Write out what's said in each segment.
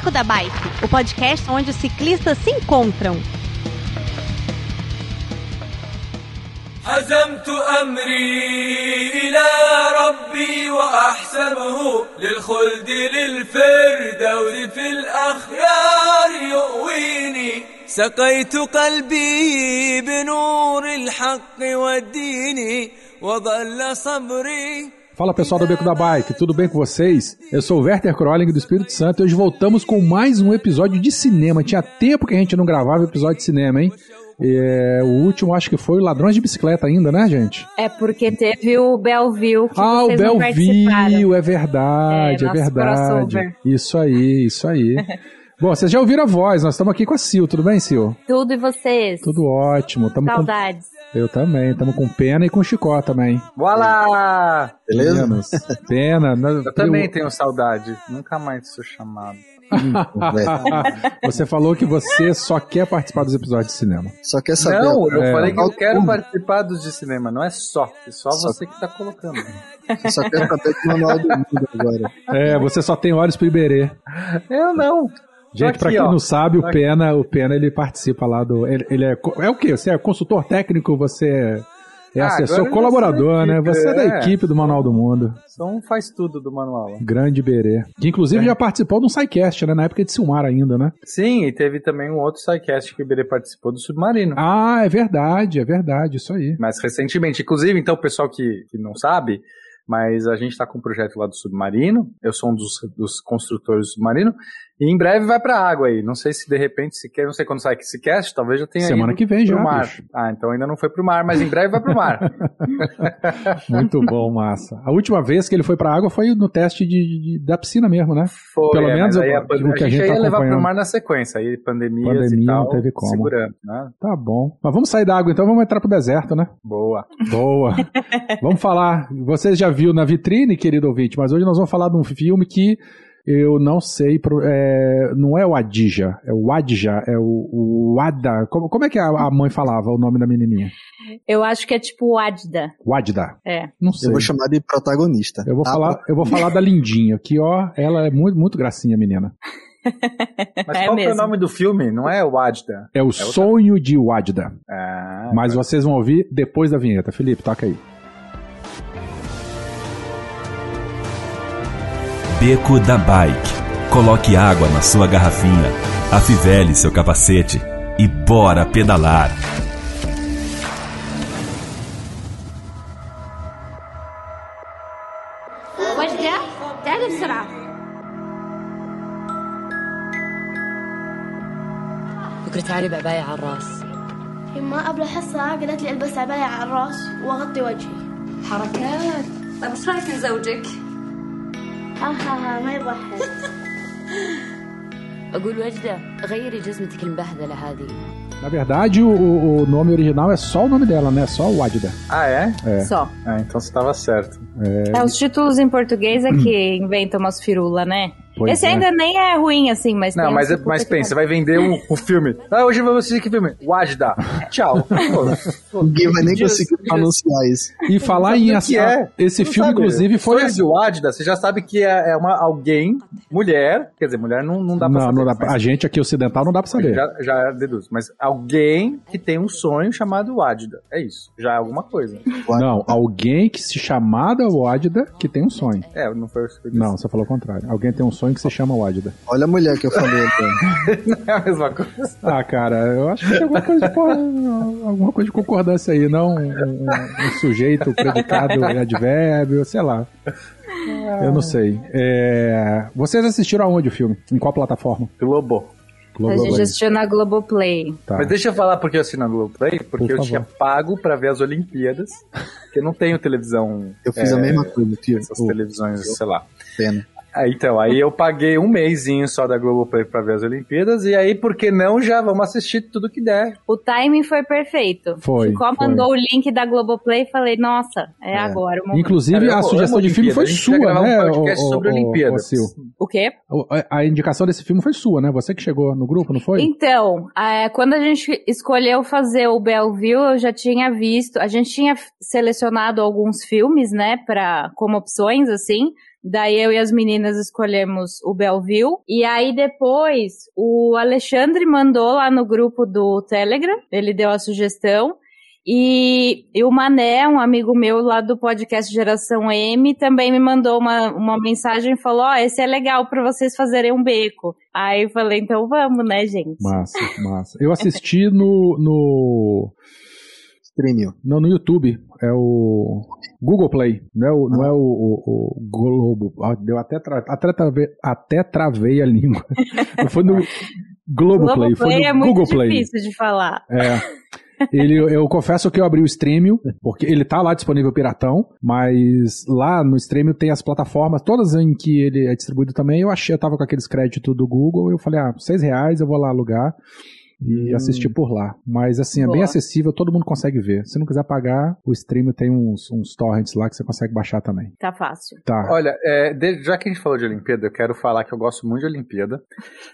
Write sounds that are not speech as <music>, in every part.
Beco da Bike, o podcast onde os ciclistas se encontram. حزمت أمري إلى ربي وأحسبه للخلد للفردوس في الأخيار يؤويني سقيت قلبي بنور الحق والدين وظل صبري Fala pessoal do Beco da Bike, tudo bem com vocês? Eu sou o Werther Kroling do Espírito Santo e hoje voltamos com mais um episódio de cinema. Tinha tempo que a gente não gravava episódio de cinema, hein? É, o último acho que foi o Ladrões de Bicicleta ainda, né, gente? É porque teve o Belleville que ah, o Belleville, é verdade, É, é, verdade. crossover. Isso aí, isso aí. <laughs> Bom, vocês já ouviram a voz, nós estamos aqui com a Sil, tudo bem, Sil? Tudo e vocês? Tudo ótimo. Tamo com... Eu também, estamos com Pena e com Chicó também. Olá! Beleza? Menos. Pena. né? Eu também tenho saudade. Nunca mais sou chamado. Você falou que você só quer participar dos episódios de cinema. Só quer saber. Não, eu É. falei que eu quero Como? participar dos de cinema. Não é só. É só, Só- você que tá colocando. Você só quer saber do manual do mundo agora. É, você só tem olhos pro Iberê. Eu não. Gente, pra quem ó. não sabe, o. Pena, o Pena, ele participa lá do. Ele, ele é. É o quê? Você é consultor técnico, você é Ah, assessor colaborador, né? Você é da é. equipe do Manual do Mundo. Um faz tudo do manual. Grande Iberê. Que inclusive É. já participou de um SciCast, né? Na época de Silmar ainda, né? Sim, e teve também um outro sidecast que o Iberê participou do Submarino. Ah, é verdade, é verdade, isso aí. Mas recentemente, inclusive, então, o pessoal que, que não sabe, mas a gente está com um projeto lá do Submarino. Eu sou um dos, dos construtores do Submarino. E em breve vai pra água aí. Não sei se de repente, se quer, não sei quando sai esse cast, talvez já tenha Semana que vem pro já, mar. bicho. Ah, então ainda não foi pro mar, mas em breve vai pro mar. <laughs> Muito bom, massa. A última vez que ele foi pra água foi no teste de, de- da piscina mesmo, né? Foi, Pelo é, menos o- a, que a a gente gente tá ia levar pro mar na sequência. Aí pandemias Pandemia e tal, não teve como. segurando, né? Tá bom. Mas vamos sair da água então, vamos entrar pro deserto, né? Boa. Boa. <laughs> vamos falar. Você já viu na vitrine, querido ouvinte, mas hoje nós vamos falar de um filme que eu não sei. pro- é, não é o Adija, é o Adja, é o, o Ada. Como, como é que a, a mãe falava o nome da menininha? Eu acho que é tipo o Adda. Wadda. É. Não sei. Eu vou chamar de protagonista. Eu vou Ah, falar, eu vou falar da Lindinha, que ó, ela é muito, muito gracinha, menina. <laughs> Mas É qual que é o mesmo. nome do filme? Não é o Adda? É o sonho de Wadda. Ah, Mas vocês vão ouvir depois da vinheta. Felipe, toca aí. Beco da Bike. Coloque água na sua garrafinha, afivele seu capacete e bora pedalar. وجدة تعالي بسرعة بكرة تعالي بعباية على الراس يما قبل الحصة قالت لي البس عباية على الراس واغطي وجهي حركات طيب ايش رايك نزوجك؟ ها ها ها ما يضحك أقول وجدة غيري جزمتك المبهذلة هذه Na verdade, o, o- o nome original é só o nome dela, né? Só o Wadda. Ah, é? É. Só. Ah, então você tava certo. É, os títulos em português é que inventam <clears throat> umas firula, né? Pois Esse é. ainda nem é ruim, assim, mas Não, tem mas, é, mas pensa, vai vender um, um filme. <laughs> Ah, hoje vamos assistir que filme? Wajda. Tchau. <laughs> Ninguém vai nem conseguir anunciar isso. E falar em o que é. Esse Não filme, sabe. inclusive, foi. Sonhos de Wajda, você já sabe que é, é uma alguém, mulher, quer dizer, mulher não, não dá pra Não, saber. não dá mas A gente aqui ocidental não dá pra saber. já, já deduz. Mas alguém que tem um sonho chamado Wajda. É isso. Já é alguma coisa. Não, alguém que se chamada Wadda que tem um sonho. É, não foi isso que eu disse. Não, você falou o contrário. Alguém tem um sonho que se chama Wadda. Olha a mulher que eu falei. então. Não <laughs> é a mesma coisa. Ah, cara, eu acho que tem alguma coisa de, porra, alguma coisa de concordância aí, não um, um- um sujeito, predicado em advérbio, sei lá. Eu não sei. É, Vocês assistiram aonde o filme? Em qual plataforma? Globo. A gente assistiu na Globoplay. Tá. Mas deixa eu falar porque eu assino a Globoplay, porque Por eu tinha pago pra ver as Olimpíadas, porque eu não tenho televisão. Eu fiz é, a mesma coisa, tio. Essas televisões, sei lá. pena. Ah, então, aí eu paguei um mêsinho só da Globoplay pra ver as Olimpíadas, e aí, por que não, já vamos assistir tudo que der. O timing foi perfeito. Foi, Ficou foi. mandou o link da Globoplay e falei, nossa, é, agora o momento. Inclusive, Cara, eu a sugestão de filme foi a gente sua, gravar um né? podcast ô- sobre ô- Olimpíadas. Sil? O quê? O- a- indicação desse filme foi sua, né? Você que chegou no grupo, não foi? Então, é, quando a gente escolheu fazer o Belleville, eu já tinha visto, a gente tinha selecionado alguns filmes, né, pra, como opções, assim, Daí eu e as meninas escolhemos o Belleville. E aí depois o Alexandre mandou lá no grupo do Telegram, ele deu a sugestão. E, e o Mané, um amigo meu lá do podcast Geração M, também me mandou uma, uma mensagem e falou: Ó, esse é legal pra vocês fazerem um beco. Aí eu falei: então vamos, né, gente? Massa, massa. Eu assisti no. no... Streaming. Não, no YouTube. É o Google Play. Não é o, não é o, o- o Globo. Ah, deu até, tra... até, travei, até travei a língua. Não <laughs> foi no Globo Play, foi Globoplay no é muito Google Play. difícil de falar. É. Ele, eu confesso que eu abri o Streamio, porque ele tá lá disponível piratão, mas lá no Streamio tem as plataformas, todas em que ele é distribuído também. Eu achei, eu tava com aqueles créditos do Google, eu falei, ah, seis reais eu vou lá alugar e assistir por lá. Mas assim, é bem Boa. acessível, todo mundo consegue ver. Se não quiser pagar, o Streamio tem uns, uns torrents lá que você consegue baixar também. Tá fácil. Tá. Olha, é, de- já que a gente falou de Olimpíada, eu quero falar que eu gosto muito de Olimpíada.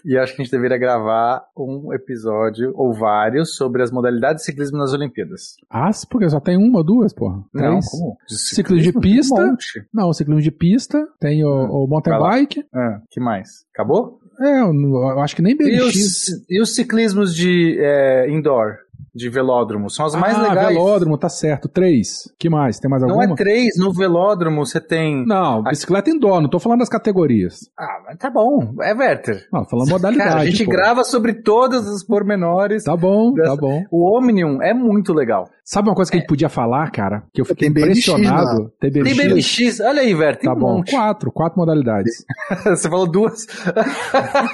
E acho que a gente deveria gravar um episódio, ou vários, sobre as modalidades de ciclismo nas Olimpíadas. Ah, porque só tem uma ou duas, porra? Não, Três? como? Ciclismo de um pista. monte. Não, ciclismo de pista, tem o, o mountain bike. Ah, que mais? Acabou? É, eu, não- eu acho que nem E BMX. os, e os ciclismos de é, indoor, de velódromo, são as mais ah, legais. velódromo, tá certo. Três. que mais? Tem mais Não alguma? é três, no velódromo você tem. Não, bicicleta indoor, não tô falando das categorias. Ah, mas tá bom, é Werther. Não, tô falando modalidade. Cara, a gente pô. grava sobre todos os pormenores. Tá bom, dessa- tá bom. O Omnium é muito legal. Sabe uma coisa que a gente podia falar, cara? Que eu fiquei Tem BMX impressionado. Tem Tem BMX. BMX, olha aí, Werther, tem Tá um bom, monte. quatro, quatro modalidades. <laughs> Você falou duas.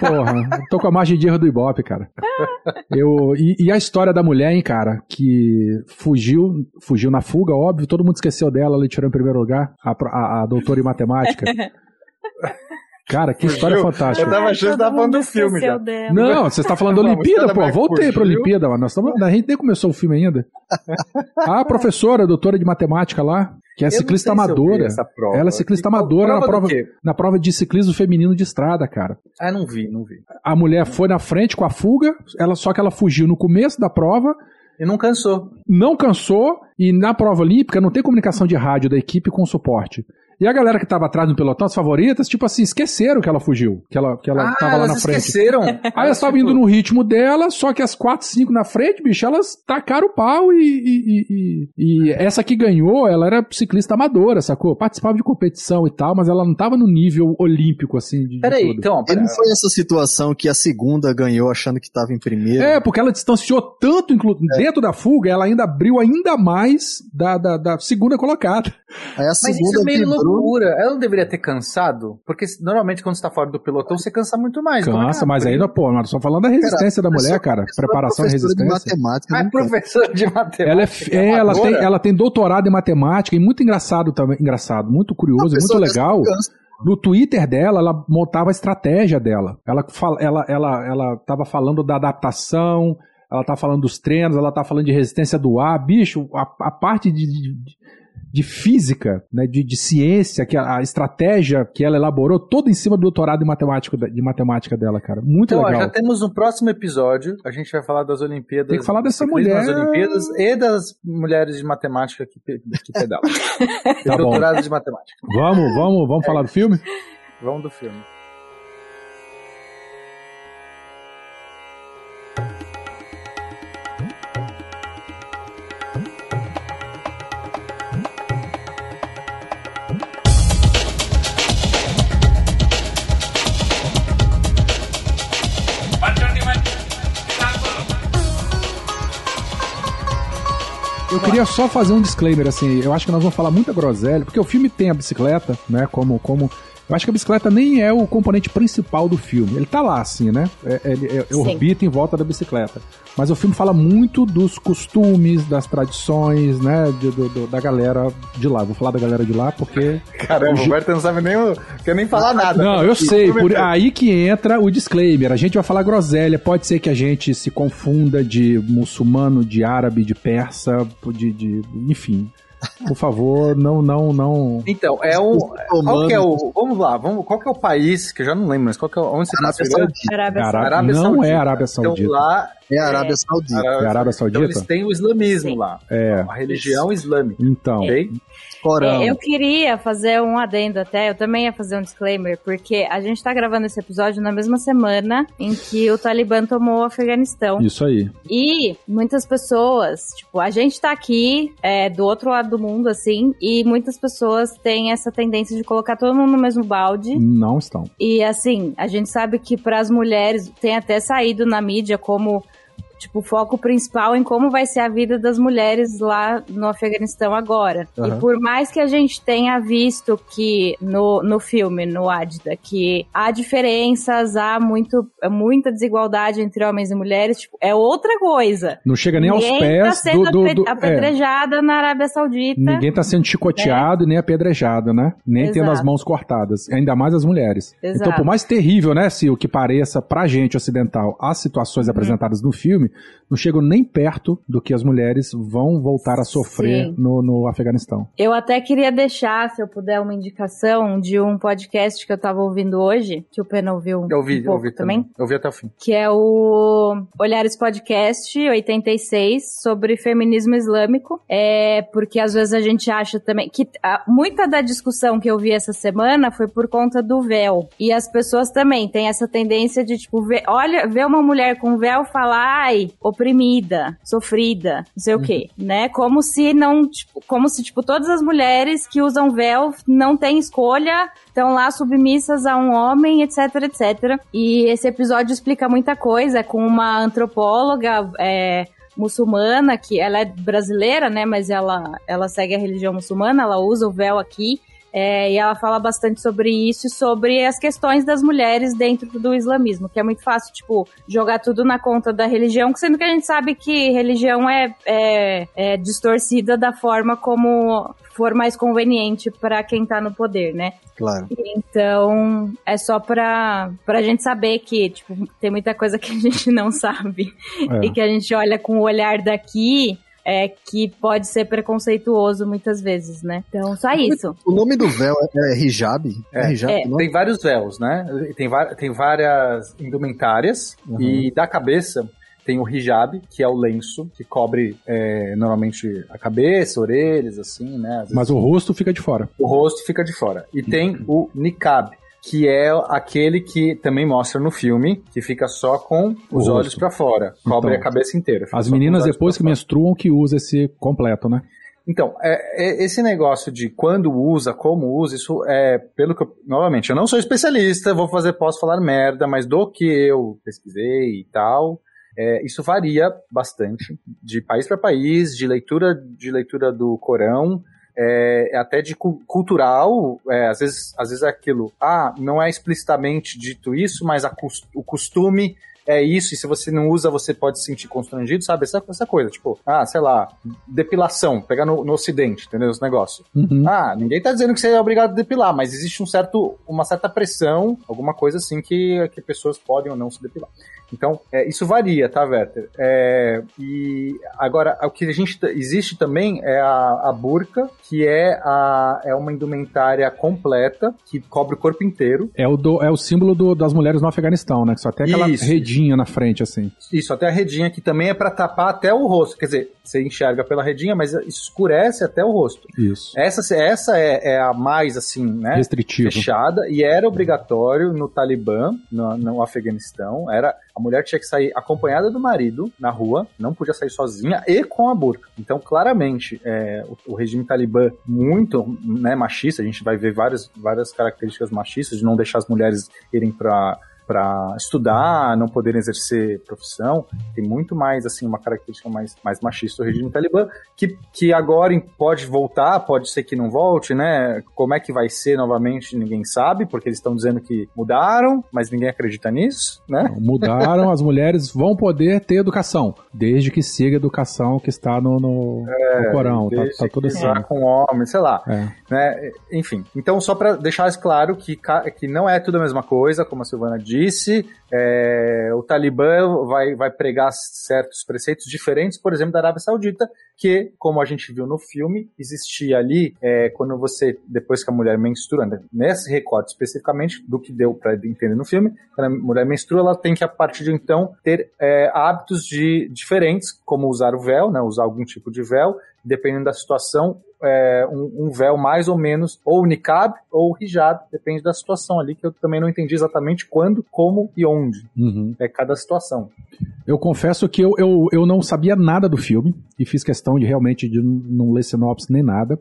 Porra, tô com a margem de erro do Ibope, cara. Eu, e, e a história da mulher, hein, cara, que fugiu, fugiu na fuga, óbvio, todo mundo esqueceu dela, ela tirou em primeiro lugar, a, a- a doutora em matemática. <laughs> Cara, que história Fugiu? fantástica. Eu tava achando que tava falando do filme já. dela. Não, você está falando da Olimpíada, pô. Voltei pra fugiu. Olimpíada, mano. Nós estamos, a gente nem começou o filme ainda. <laughs> A professora, doutora de matemática lá, que é Eu ciclista amadora. prova. Ela é ciclista amadora na prova do prova, na prova de ciclismo feminino de estrada, cara. Ah, não vi, não vi. A mulher foi na frente com a fuga, ela só que ela fugiu no começo da prova, E não cansou. não cansou e na prova olímpica não tem comunicação de rádio da equipe com suporte. E a galera que tava atrás no pelotão, as favoritas, tipo assim, esqueceram que ela fugiu, que ela, que ela ah, tava lá na frente. esqueceram. <laughs> Aí elas estavam indo no ritmo dela, só que as 4, 5 na frente, bicho, elas tacaram o pau e, e, e- e- e essa que ganhou, ela era ciclista amadora, sacou? Participava de competição e tal, mas ela não tava no nível olímpico, assim, de, de Peraí, então, pera- não foi essa situação que a segunda ganhou achando que tava em primeiro? É, porque ela distanciou tanto, inclu- dentro da fuga, ela ainda abriu ainda mais da, da, da segunda colocada. Aí a Mas segunda isso é meio. Loucura. Ela não deveria ter cansado? Porque normalmente quando você tá fora do pelotão, você cansa muito mais. É Cansa, ela mas abriu? ainda, pô, nós estamos falando da resistência da mulher, cara. Preparação e professora de resistência. matemática. Ah, não é professora de matemática. Ela, é, é, ela, tem, ela tem doutorado em matemática e muito engraçado também, engraçado, muito curioso, muito legal. No Twitter dela, ela montava a estratégia dela. Ela, fala, ela, ela, ela tava falando da adaptação, ela tá falando dos treinos, ela tá falando de resistência do ar. Bicho, a, a parte de, de, de física, né, de, de ciência, que a, a estratégia que ela elaborou, toda em cima do doutorado em matemática, de matemática dela, cara. Muito Então, ó, legal. já temos um próximo episódio. A gente vai falar das Olimpíadas. Tem que falar dessa mulher. nas Olimpíadas e das mulheres de matemática que, que pedalam. <laughs> Tá. Doutorado de matemática. Vamos, vamos, vamos falar do filme? Vamos do filme. Eu queria só fazer um disclaimer, assim, eu acho que nós vamos falar muita groselha, porque o filme tem a bicicleta, né, como, como... Eu acho que a bicicleta nem é o componente principal do filme. Ele tá lá, assim, né? É, ele é- Sim. orbita em volta da bicicleta. Mas o filme fala muito dos costumes, das tradições, né? de- do- do- da galera de lá. Vou falar da galera de lá porque. <laughs> Caramba, o Berta não sabe nem, o- quer nem falar nada. Não, eu <laughs> sei. Filme Por, é- aí que entra o disclaimer. A gente vai falar groselha. Pode ser que a gente se confunda de muçulmano, de árabe, de persa, de. de enfim. Por favor, não, não, não. Então, é o. Qual é o. Vamos lá, vamos, qual que é o país, que eu já não lembro, mas qual que é o. Onde você Arábia? Saudita. Arábia Arábia- Saudita. não é Arábia Saudita. Então lá É a Arábia Saudita. É a Arábia Saudita? Então eles têm o islamismo Sim. lá. É. A religião islâmica. Então, Ok? Corão. É, eu queria fazer um adendo até, eu também ia fazer um disclaimer, porque a gente tá gravando esse episódio na mesma semana em que o Talibã tomou o Afeganistão. isso aí. E muitas pessoas, tipo, a gente tá aqui é, do outro lado do mundo, assim, e muitas pessoas têm essa tendência de colocar todo mundo no mesmo balde. Não estão. E assim, a gente sabe que para as mulheres tem até saído na mídia como tipo foco principal em como vai ser a vida das mulheres lá no Afeganistão agora. Aham. E por mais que a gente tenha visto que no, no filme, no Adida, que há diferenças, há muito, muita desigualdade entre homens e mulheres, tipo, é outra coisa. Não chega nem aos Ninguém pés tá sendo do. do, do- é. apedrejada na Arábia Saudita. Ninguém tá sendo chicoteado e nem apedrejado, né? Nem tendo Exato. as mãos cortadas. Ainda mais as mulheres. Exato. Então, por mais terrível, né, se o que pareça pra gente ocidental as situações apresentadas no filme, não chegam nem perto do que as mulheres vão voltar a sofrer Sim. no, no Afeganistão. Eu até queria deixar, se eu puder, uma indicação de um podcast que eu tava ouvindo hoje, que o Pena ouviu Eu vi, um eu pouco vi também, também. Eu vi até o fim. que é o Olhares Podcast 86 sobre feminismo islâmico. É porque às vezes a gente acha também que ah, muita da discussão que eu vi essa semana foi por conta do véu. E as pessoas também têm essa tendência de tipo ver, olha, ver uma mulher com véu e falar, ai, oprimida, sofrida, não sei o quê, né? Como se não, tipo, como se tipo todas as mulheres que usam véu não têm escolha, estão lá submissas a um homem, etc, etc. E esse episódio explica muita coisa com uma antropóloga, é, muçulmana, que ela é brasileira, né? Mas ela, ela segue a religião muçulmana, ela usa o véu aqui. É, e ela fala bastante sobre isso e sobre as questões das mulheres dentro do islamismo, que é muito fácil, tipo, jogar tudo na conta da religião, sendo que a gente sabe que religião é, é, é distorcida da forma como for mais conveniente para quem tá no poder, né? Claro. Então, é só pra, pra gente saber que, tipo, tem muita coisa que a gente <laughs> não sabe. É. E que a gente olha com o olhar daqui, é que pode ser preconceituoso muitas vezes, né? Então, só isso. O nome do véu é, é hijab? É, É. hijab É. Tem vários véus, né? Tem, tem várias indumentárias Uhum. e da cabeça tem o hijab, que é o lenço que cobre é, normalmente a cabeça, orelhas, assim, né? Mas o rosto fica de fora. o rosto fica de fora. E tem o niqab, que é aquele que também mostra no filme, que fica só com os O olhos pra fora, cobre Então, a cabeça inteira. As meninas depois que fora. menstruam que usa esse completo, né? Então, é, é- esse negócio de quando usa, como usa, isso é, pelo que eu, novamente, eu não sou especialista, vou fazer, posso falar merda, mas do que eu pesquisei e tal, é, isso varia bastante, de país para país, de leitura, de leitura do Corão, é, até de cu- cultural, é, às, vezes, às vezes é aquilo, ah, não é explicitamente dito isso, mas o costume é isso, e se você não usa, você pode se sentir constrangido, sabe? Essa, essa coisa, tipo, ah, sei lá, depilação, pegar no, no ocidente, entendeu? Esse negócio. Uhum. Ah, ninguém tá dizendo que você é obrigado a depilar, mas existe um certo, uma certa pressão, alguma coisa assim que, que pessoas podem ou não se depilar. Então, é, isso varia, tá, Werther? É, e agora, o que a gente existe também é a, a burca, que é, a, é uma indumentária completa, que cobre o corpo inteiro. É o, do- é o símbolo do- das mulheres no Afeganistão, né? Que só tem aquela Isso. redinha na frente, assim. Isso, até a redinha que também é pra tapar até o rosto. Quer dizer, você enxerga pela redinha, mas escurece até o rosto. Isso. Essa, essa é, é a mais, assim, né? Restritivo. fechada e era obrigatório no Talibã, no, no Afeganistão. Era a mulher tinha que sair acompanhada do marido na rua, não podia sair sozinha e com a burca. Então, claramente, é, o, o regime talibã muito né, machista. A gente vai ver várias, várias características machistas de não deixar as mulheres irem para para estudar, não poderem exercer profissão, tem muito mais assim uma característica mais, mais machista do regime talibã, que, que agora pode voltar, pode ser que não volte, né? Como é que vai ser novamente, ninguém sabe, porque eles estão dizendo que mudaram, mas ninguém acredita nisso, né? Mudaram, as mulheres vão poder ter educação, desde que siga a educação que está no, no, no Corão. Tá, tá tudo assim. com homem, sei lá. É. né? Enfim, então só para deixar claro que, que não é tudo a mesma coisa, como a Silvana disse, é, o Talibã vai, vai pregar certos preceitos diferentes, por exemplo, da Arábia Saudita, que, como a gente viu no filme, existia ali, é, quando você, depois que a mulher menstrua, né, nesse recorte especificamente do que deu para entender no filme, quando a mulher menstrua, ela tem que, a partir de então, ter é, hábitos de, diferentes, como usar o véu, né, usar algum tipo de véu, dependendo da situação, é, um, um, véu mais ou menos, ou niqab ou hijab, depende da situação ali, que eu também não entendi exatamente quando, como e onde. Uhum. É cada situação. Eu confesso que eu, eu, eu não sabia nada do filme e fiz questão de realmente de não ler sinopse nem nada.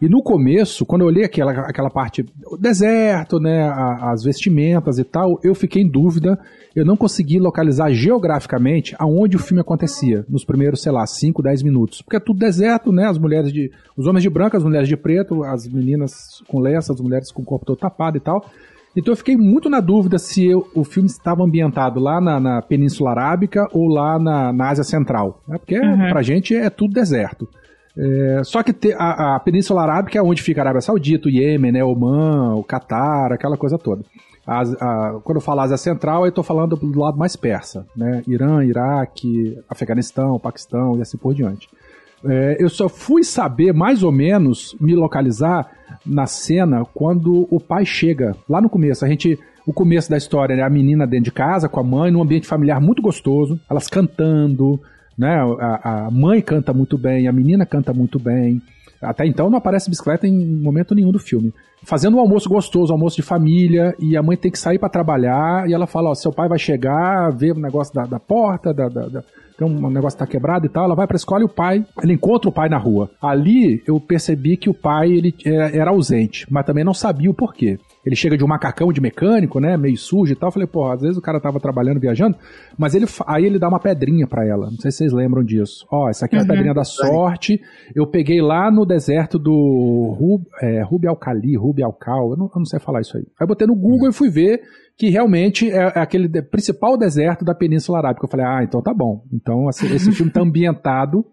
E no começo, quando eu olhei aquela, aquela parte, o deserto, né, as vestimentas e tal, eu fiquei em dúvida. Eu não consegui localizar geograficamente aonde o filme acontecia, nos primeiros, sei lá, 5, 10 minutos. Porque é tudo deserto, né, as mulheres de. Os homens de branco, as mulheres de preto, as meninas com lenço, as mulheres com o corpo todo tapado e tal. Então eu fiquei muito na dúvida se eu, o filme estava ambientado lá na, na Península Arábica ou lá na, na Ásia Central. Né? Porque uhum. pra gente é tudo deserto. É, só que te, a, a, Península Arábica é onde fica a Arábia Saudita, o Iêmen, né, Oman, o Catar, aquela coisa toda. a, quando eu falo Ásia Central, eu estou falando do lado mais persa, né? Irã, Iraque, Afeganistão, Paquistão e assim por diante. É, eu só fui saber mais ou menos me localizar na cena quando o pai chega. Lá no começo, a gente. O começo da história é né, a menina dentro de casa com a mãe, num ambiente familiar muito gostoso, elas cantando, né? A, a mãe canta muito bem, a menina canta muito bem. Até então não aparece bicicleta em momento nenhum do filme. Fazendo um almoço gostoso, um almoço de família, e a mãe tem que sair para trabalhar, e ela fala, ó, seu pai vai chegar, ver o negócio da, da porta, da, da tem um negócio que tá quebrado e tal, ela vai pra escola e o pai, ele encontra o pai na rua. Ali eu percebi que o pai ele era, era ausente, mas também não sabia o porquê ele chega de um macacão de mecânico, né, meio sujo e tal. Eu falei, pô, às vezes o cara tava trabalhando, viajando, mas ele aí ele dá uma pedrinha para ela. Não sei se vocês lembram disso. Ó, essa aqui é a uhum. pedrinha da sorte. Eu peguei lá no deserto do Rub, é, Rubi Alcali, Rubi Alcal, eu não, eu não sei falar isso aí. Aí eu botei no Google uhum. e fui ver que realmente é, é aquele principal deserto da Península Arábica. Eu falei, ah, então tá bom. Então esse, esse filme tá ambientado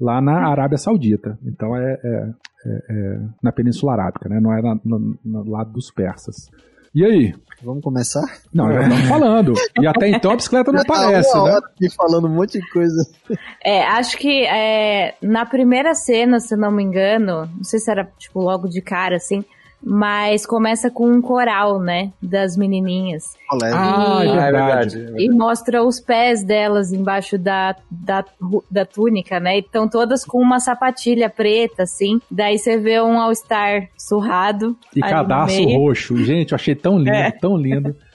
lá na Arábia Saudita. Então é, é, é, é na Península Arábica, né? Não é na, no, no, lado dos persas. E aí? Vamos começar? Não, já estamos falando. E até então a bicicleta não aparece, uma né? Hora aqui falando um monte de coisa. É, acho que é, na primeira cena, se não me engano, não sei se era tipo logo de cara assim, mas começa com um coral, né? Das menininhas. Ah, e, é verdade. E mostra os pés delas embaixo da, da, da túnica, né? E estão todas com uma sapatilha preta, assim. Daí você vê um All-Star surrado. E cadastro roxo. Gente, eu achei tão lindo, é. tão lindo. <laughs>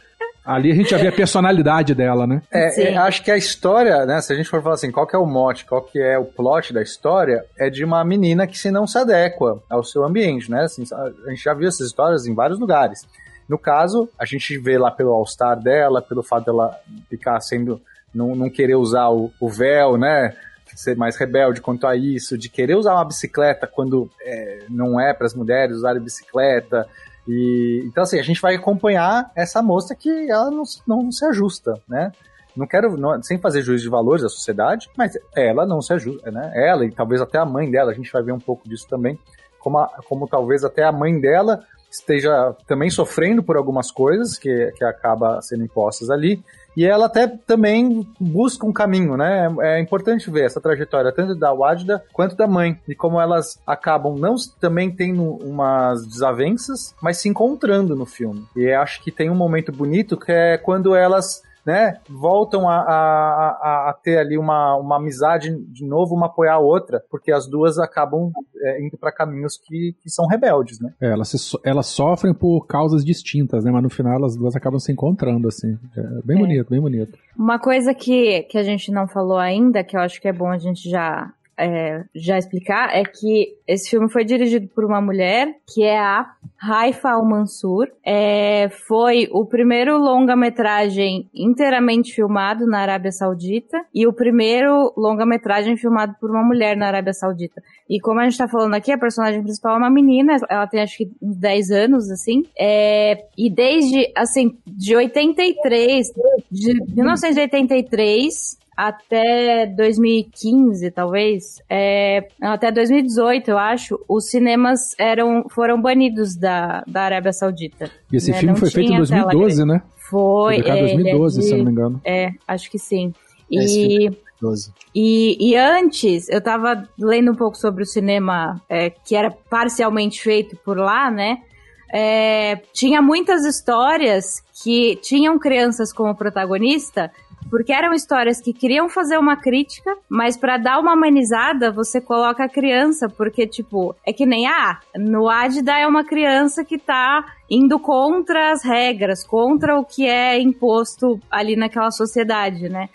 Ali a gente já vê a personalidade dela, né? É, é, acho que a história, né? Se a gente for falar assim, qual que é o mote, qual que é o plot da história, é de uma menina que se não se adequa ao seu ambiente, né? Assim, a gente já viu essas histórias em vários lugares. No caso, a gente vê lá pelo All-Star dela, pelo fato dela ficar sendo. não, não querer usar o, o véu, né? ser mais rebelde quanto a isso, de querer usar uma bicicleta quando é, não é para as mulheres usarem bicicleta, e, então, assim, a gente vai acompanhar essa moça que ela não, não se ajusta, né? Não quero, não, sem fazer juízo de valores da sociedade, mas ela não se ajusta, né? Ela e talvez até a mãe dela, a gente vai ver um pouco disso também, como, a, como talvez até a mãe dela esteja também sofrendo por algumas coisas que, que acaba sendo impostas ali, e ela até também busca um caminho, né? É importante ver essa trajetória tanto da Wajda quanto da mãe e como elas acabam não também tendo umas desavenças, mas se encontrando no filme. E acho que tem um momento bonito que é quando elas né, voltam a, a, a, ter ali uma, uma amizade de novo, uma apoiar a outra, porque as duas acabam é, indo para caminhos que, que são rebeldes, né? É, elas, se, elas sofrem por causas distintas, né, mas no final as duas acabam se encontrando, assim. É bem é. bonito, bem bonito. Uma coisa que, que a gente não falou ainda, que eu acho que é bom a gente já é, já explicar é que esse filme foi dirigido por uma mulher que é a Haifa Al-Mansur. É, foi o primeiro longa-metragem inteiramente filmado na Arábia Saudita e o primeiro longa-metragem filmado por uma mulher na Arábia Saudita. E como a gente tá falando aqui, a personagem principal é uma menina, ela tem acho que uns 10 anos, assim. É, e desde, assim, de 83, de 1983 até 2015, talvez, é, até 2018, eu acho, os cinemas eram, foram banidos da, da Arábia Saudita. E esse né? filme Não foi feito em tinha tela 2012, grande. né? Foi. Em é, ele é 2012, se eu de- não me engano. É, acho que sim. É, E, 12. e, e antes, eu tava lendo um pouco sobre o cinema é, que era parcialmente feito por lá, né? É, tinha muitas histórias que tinham crianças como protagonista, porque eram histórias que queriam fazer uma crítica, mas pra dar uma amenizada, você coloca a criança, porque, tipo, é que nem, ah, no Adida é uma criança que tá indo contra as regras, contra o que é imposto ali naquela sociedade, né?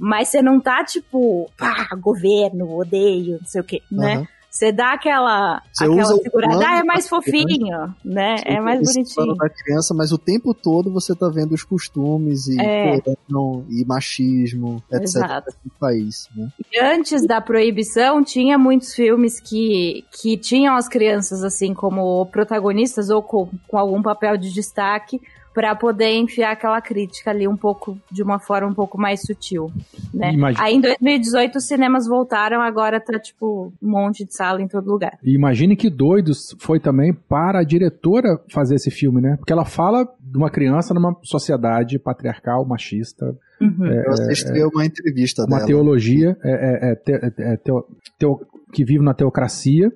Mas você não tá tipo, pá, governo, odeio, não sei o quê, né? Você dá aquela, Você aquela segurada, plano ah, é mais fofinho, né? É mais bonitinho. da criança, mas o tempo todo você tá vendo os costumes e É. corrupção e machismo, etc. Exato. do país, né? E antes da proibição, tinha muitos filmes que, que tinham as crianças assim como protagonistas ou com, com algum papel de destaque para poder enfiar aquela crítica ali um pouco de uma forma um pouco mais sutil, né? Imagina- Aí em 2018 os cinemas voltaram, agora tá tipo um monte de sala em todo lugar. E imagine que doidos foi também para a diretora fazer esse filme, né? Porque ela fala de uma criança numa sociedade patriarcal, machista, Uhum. Eu assisti uma entrevista uma dela. teologia é, é, é, te- é, teo- teo- que vive na teocracia.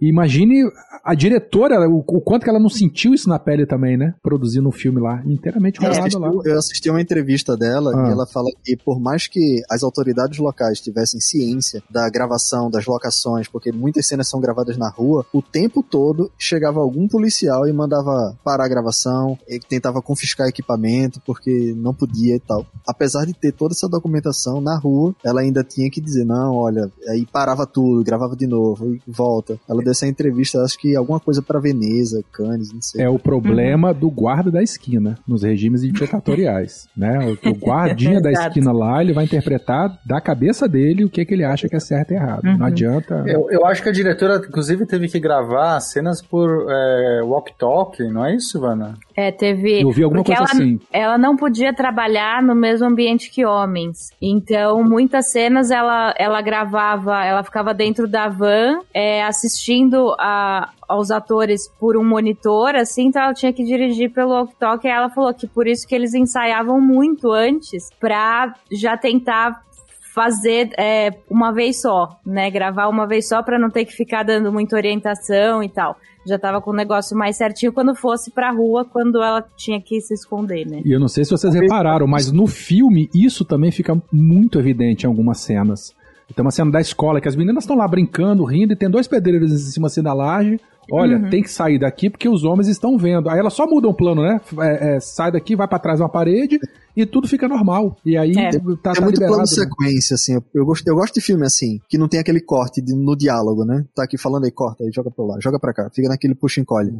E imagine a diretora, o, o quanto que ela não sentiu isso na pele também, né? Produzindo um filme lá, inteiramente Eu rolado assisti, lá. eu assisti uma entrevista dela Ah. e ela fala que por mais que as autoridades locais tivessem ciência da gravação, das locações, porque muitas cenas são gravadas na rua, o tempo todo chegava algum policial e mandava parar a gravação, e tentava confiscar equipamento porque não podia e tal. Apesar de ter toda essa documentação na rua, ela ainda tinha que dizer, não, olha, aí parava tudo, gravava de novo e volta. Ela deu essa entrevista, acho que alguma coisa pra Veneza, Cannes, não sei. É o problema do guarda da esquina, nos regimes ditatoriais, né? O, o <laughs> guardinha da esquina lá, ele vai interpretar da cabeça dele o que, que ele acha que é certo e errado. Uhum. Não adianta... Eu, eu acho que a diretora, inclusive, teve que gravar cenas por é, walk-talk, não é isso, Ivana? É, teve. Eu vi alguma porque coisa ela, assim. Ela não podia trabalhar no mesmo ambiente que homens. Então, muitas cenas ela, ela gravava, ela ficava dentro da van, é, assistindo a, aos atores por um monitor, assim, então ela tinha que dirigir pelo walk-talk. E ela falou que por isso que eles ensaiavam muito antes, pra já tentar fazer é, uma vez só, né? Gravar uma vez só pra não ter que ficar dando muita orientação e tal. Já tava com o negócio mais certinho quando fosse pra rua, quando ela tinha que se esconder, né? E eu não sei se vocês repararam, mas no filme isso também fica muito evidente em algumas cenas. Tem uma cena da escola que as meninas estão lá brincando, rindo, e tem dois pedreiros em cima assim da laje. Olha, Uhum. tem que sair daqui porque os homens estão vendo. Aí ela só muda um plano, né? É, é, sai daqui, vai pra trás de uma parede e tudo fica normal. E aí É. tá, é tá muito liberado. plano de sequência, assim. Eu, eu gosto, eu gosto de filme assim, que não tem aquele corte de- no diálogo, né? Tá aqui falando aí, corta aí, joga pra lá, joga pra cá, fica naquele puxa encolhe.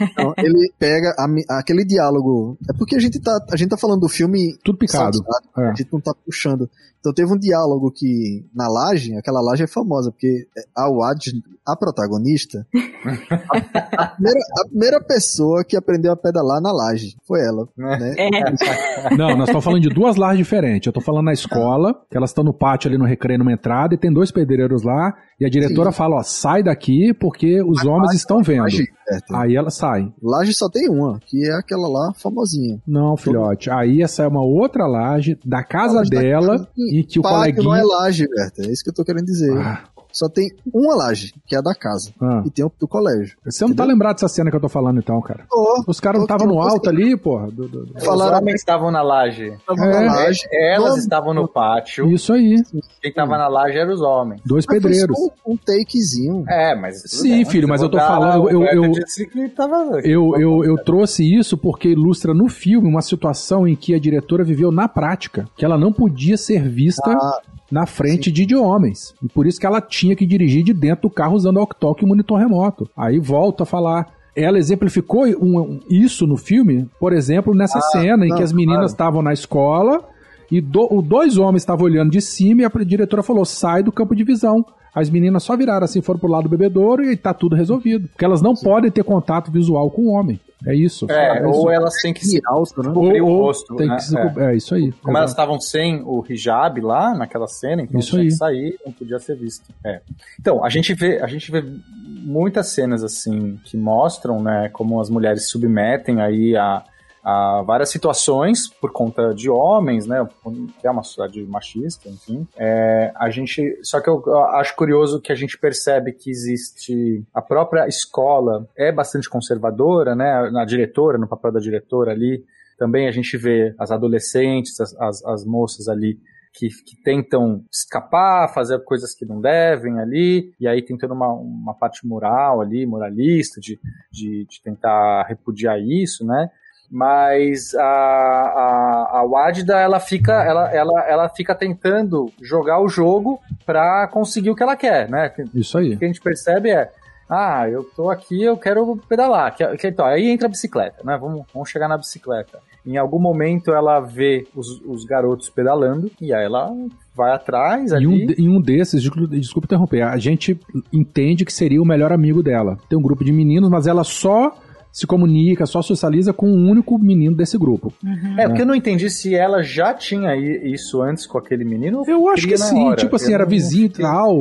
Então, ele pega a aquele diálogo. É porque a gente tá, a gente tá falando do filme Tudo picado. salteado, É. a gente não tá puxando. Então teve um diálogo que na laje, aquela laje é famosa, porque a Wad, a protagonista, a, a primeira, a primeira pessoa que aprendeu a pedalar na laje foi ela, né? É. Não, nós estamos falando de duas lajes diferentes. Eu tô falando na escola, que elas estão no pátio ali no recreio, numa entrada, e tem dois pedreiros lá, e a diretora Sim. fala, ó, sai daqui porque os homens estão vendo. Laje, certo. Aí elas saem. Laje só tem uma, que é aquela lá famosinha. Não, filhote. Aí essa é uma outra laje da casa da dela casa- e que o Pátio não é coleguinha. laje, Berta. É isso que eu tô querendo dizer. Ah, Só tem uma laje, que é a da casa. ah. E tem o do colégio. Você não tá Entendeu? lembrado dessa cena que eu tô falando então, cara? Tô. Os caras não estavam no alto ali, porra? Do- do- do- Falaram- Os homens estavam na laje. Tava É. na laje. Elas Vamos- estavam no pátio. Isso aí. Quem tava na laje eram os homens. Dois Mas foi pedreiros. Um, um takezinho. É, mas. Sim, bem. filho, mas eu tô falando, eu- eu- tava- Eu, eu, eu trouxe isso porque ilustra no filme uma situação em que a diretora viveu na prática, que ela não podia ser vista Ah, na frente de, de homens. E por isso que ela tinha que dirigir de dentro do carro usando walk-talk e monitor remoto. Aí volta a falar. Ela exemplificou um- um- isso no filme, por exemplo, nessa cena em não, que as meninas estavam na escola e do- o dois homens estavam olhando de cima e a diretora falou: sai do campo de visão. As meninas só viraram assim, foram pro lado do bebedouro e tá tudo resolvido. Porque elas não podem ter contato visual com o homem. É isso. É, É ou isso. elas têm que se alto, né? cobrir o Ou- ou rosto. tem né? que se É. é. isso aí. Como elas Exato. estavam sem o hijab lá naquela cena, então Isso tinha aí. que sair, não podia ser visto. É. Então, a gente vê, a gente vê muitas cenas assim que mostram, né, como as mulheres submetem aí a, a várias situações por conta de homens, né, que é uma sociedade machista, enfim. É, a gente, só que eu, acho curioso que a gente percebe que existe a própria escola é bastante conservadora, né, na diretora, no papel da diretora ali, também a gente vê as adolescentes, as, as, as moças ali que, que tentam escapar, fazer coisas que não devem ali, e aí tem toda uma, uma parte moral ali, moralista, de, de, de tentar repudiar isso, né? Mas a, a, a Wadida, ela fica, ela, ela, ela fica tentando jogar o jogo pra conseguir o que ela quer, né? Isso aí. O que a gente percebe é, ah, eu tô aqui, eu quero pedalar. Que, que, então, aí entra a bicicleta, né? Vamos, vamos chegar na bicicleta. Em algum momento ela vê os, os garotos pedalando e aí ela vai atrás ali. Em um, em um desses, desculpa interromper, a gente entende que seria o melhor amigo dela. Tem um grupo de meninos, mas ela só se comunica, só socializa com um único menino desse grupo. É, porque eu não entendi se ela já tinha isso antes com aquele menino. Eu acho que sim, hora. tipo assim, Eu era não- vizinho e tal,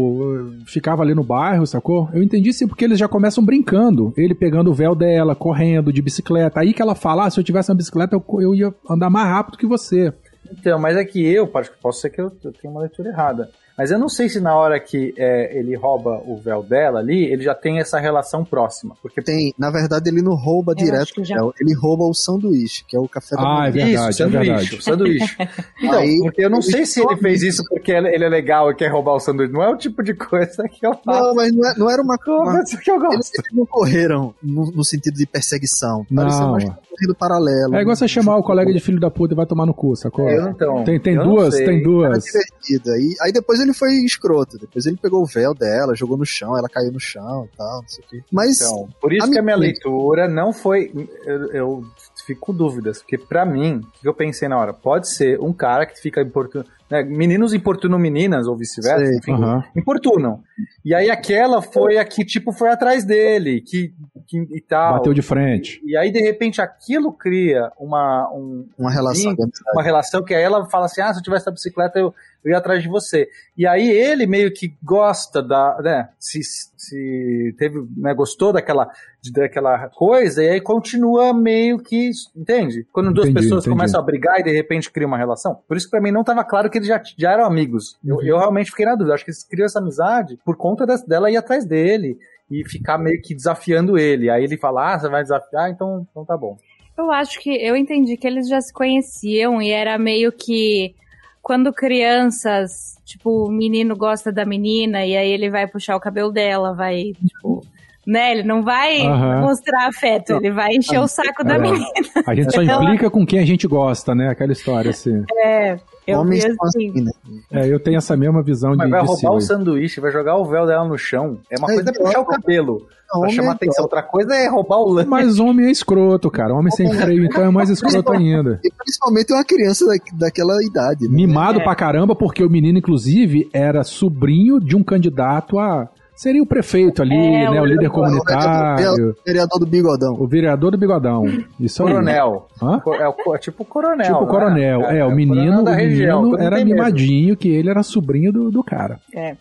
ficava ali no bairro, sacou? Eu entendi sim, porque eles já começam brincando. Ele pegando o véu dela, correndo de bicicleta. Aí que ela fala, ah, se eu tivesse uma bicicleta, eu, eu ia andar mais rápido que você. Então, mas é que eu, acho que posso ser que eu, eu tenha uma leitura errada. Mas eu não sei se na hora que é, ele rouba o véu dela ali, ele já tem essa relação próxima. Porque Tem, na verdade, ele não rouba Eu direto já- véu, ele rouba o sanduíche, que é o café da Ah, manhã. é verdade, isso, é sanduíche, verdade. o sanduíche. <laughs> Então, Aí, porque eu não eles sei se ele fez isso porque ele é legal e quer roubar o sanduíche. Não é o tipo de coisa que eu faço. Não, mas não, é- não era uma coisa. Isso que eu gosto. Eles, eles não correram no, no sentido de perseguição. Não. mais corrido paralelo. É igual você chamar o colega de filho da puta e vai tomar no cu, sacou? Eu, então, tem tem duas, tem Era duas. divertido. Aí, aí depois ele foi escroto. Depois ele pegou o véu dela, jogou no chão, ela caiu no chão e tal, não sei o quê. Mas Então, por isso A que a minha leitura não foi. Eu, eu fico com dúvidas, porque pra mim, o que eu pensei na hora? Pode ser um cara que fica importunando. Né, meninos importunam meninas, ou vice-versa, enfim, aham. importunam. E aí aquela foi a que, tipo, foi atrás dele, que, que e tal. Bateu de frente. E aí, de repente, aquilo cria uma, um, uma relação amizade. uma relação que aí ela fala assim: ah, se eu tivesse a bicicleta, eu, eu ia atrás de você. E aí ele meio que gosta da. Né, se, se teve, né, gostou daquela, de- daquela coisa, e aí continua meio que. Entende? Quando duas Entendi, pessoas entendi. começam a brigar e de repente cria uma relação. Por isso que pra mim não tava claro que eles já, já eram amigos. Eu, eu realmente fiquei na dúvida. Acho que eles criam essa amizade por conta das- dela ir atrás dele. E ficar meio que desafiando ele. Aí ele fala: Ah, você vai desafiar? Então, então tá bom. Eu acho que eu entendi que eles já se conheciam e era meio que quando crianças, tipo, o menino gosta da menina e aí ele vai puxar o cabelo dela, vai, tipo, né? Ele não vai Aham. mostrar afeto, ele vai encher o saco da É. menina. A gente só <laughs> implica com quem a gente gosta, né? Aquela história assim. É, eu Homens assim. assim, né? É, eu tenho essa mesma visão de, Mas vai de roubar o sanduíche, vai jogar o véu dela no chão. É uma É coisa é puxar o cabelo pra chamar é atenção. Outra coisa é roubar o lance. Mas homem é escroto, cara. Homem sem freio, então é mais escroto ainda. E principalmente uma criança da, daquela idade. Né? Mimado É. pra caramba, porque o menino, inclusive, era sobrinho de um candidato a. Seria o prefeito ali, É, né? O o- líder É comunitário. o vereador do bigodão. O vereador do bigodão. Isso aí. Coronel. Hã? É, é tipo o coronel. Tipo né? o coronel. É, o menino, da o região, menino era mimadinho, que ele era sobrinho do, do cara. É.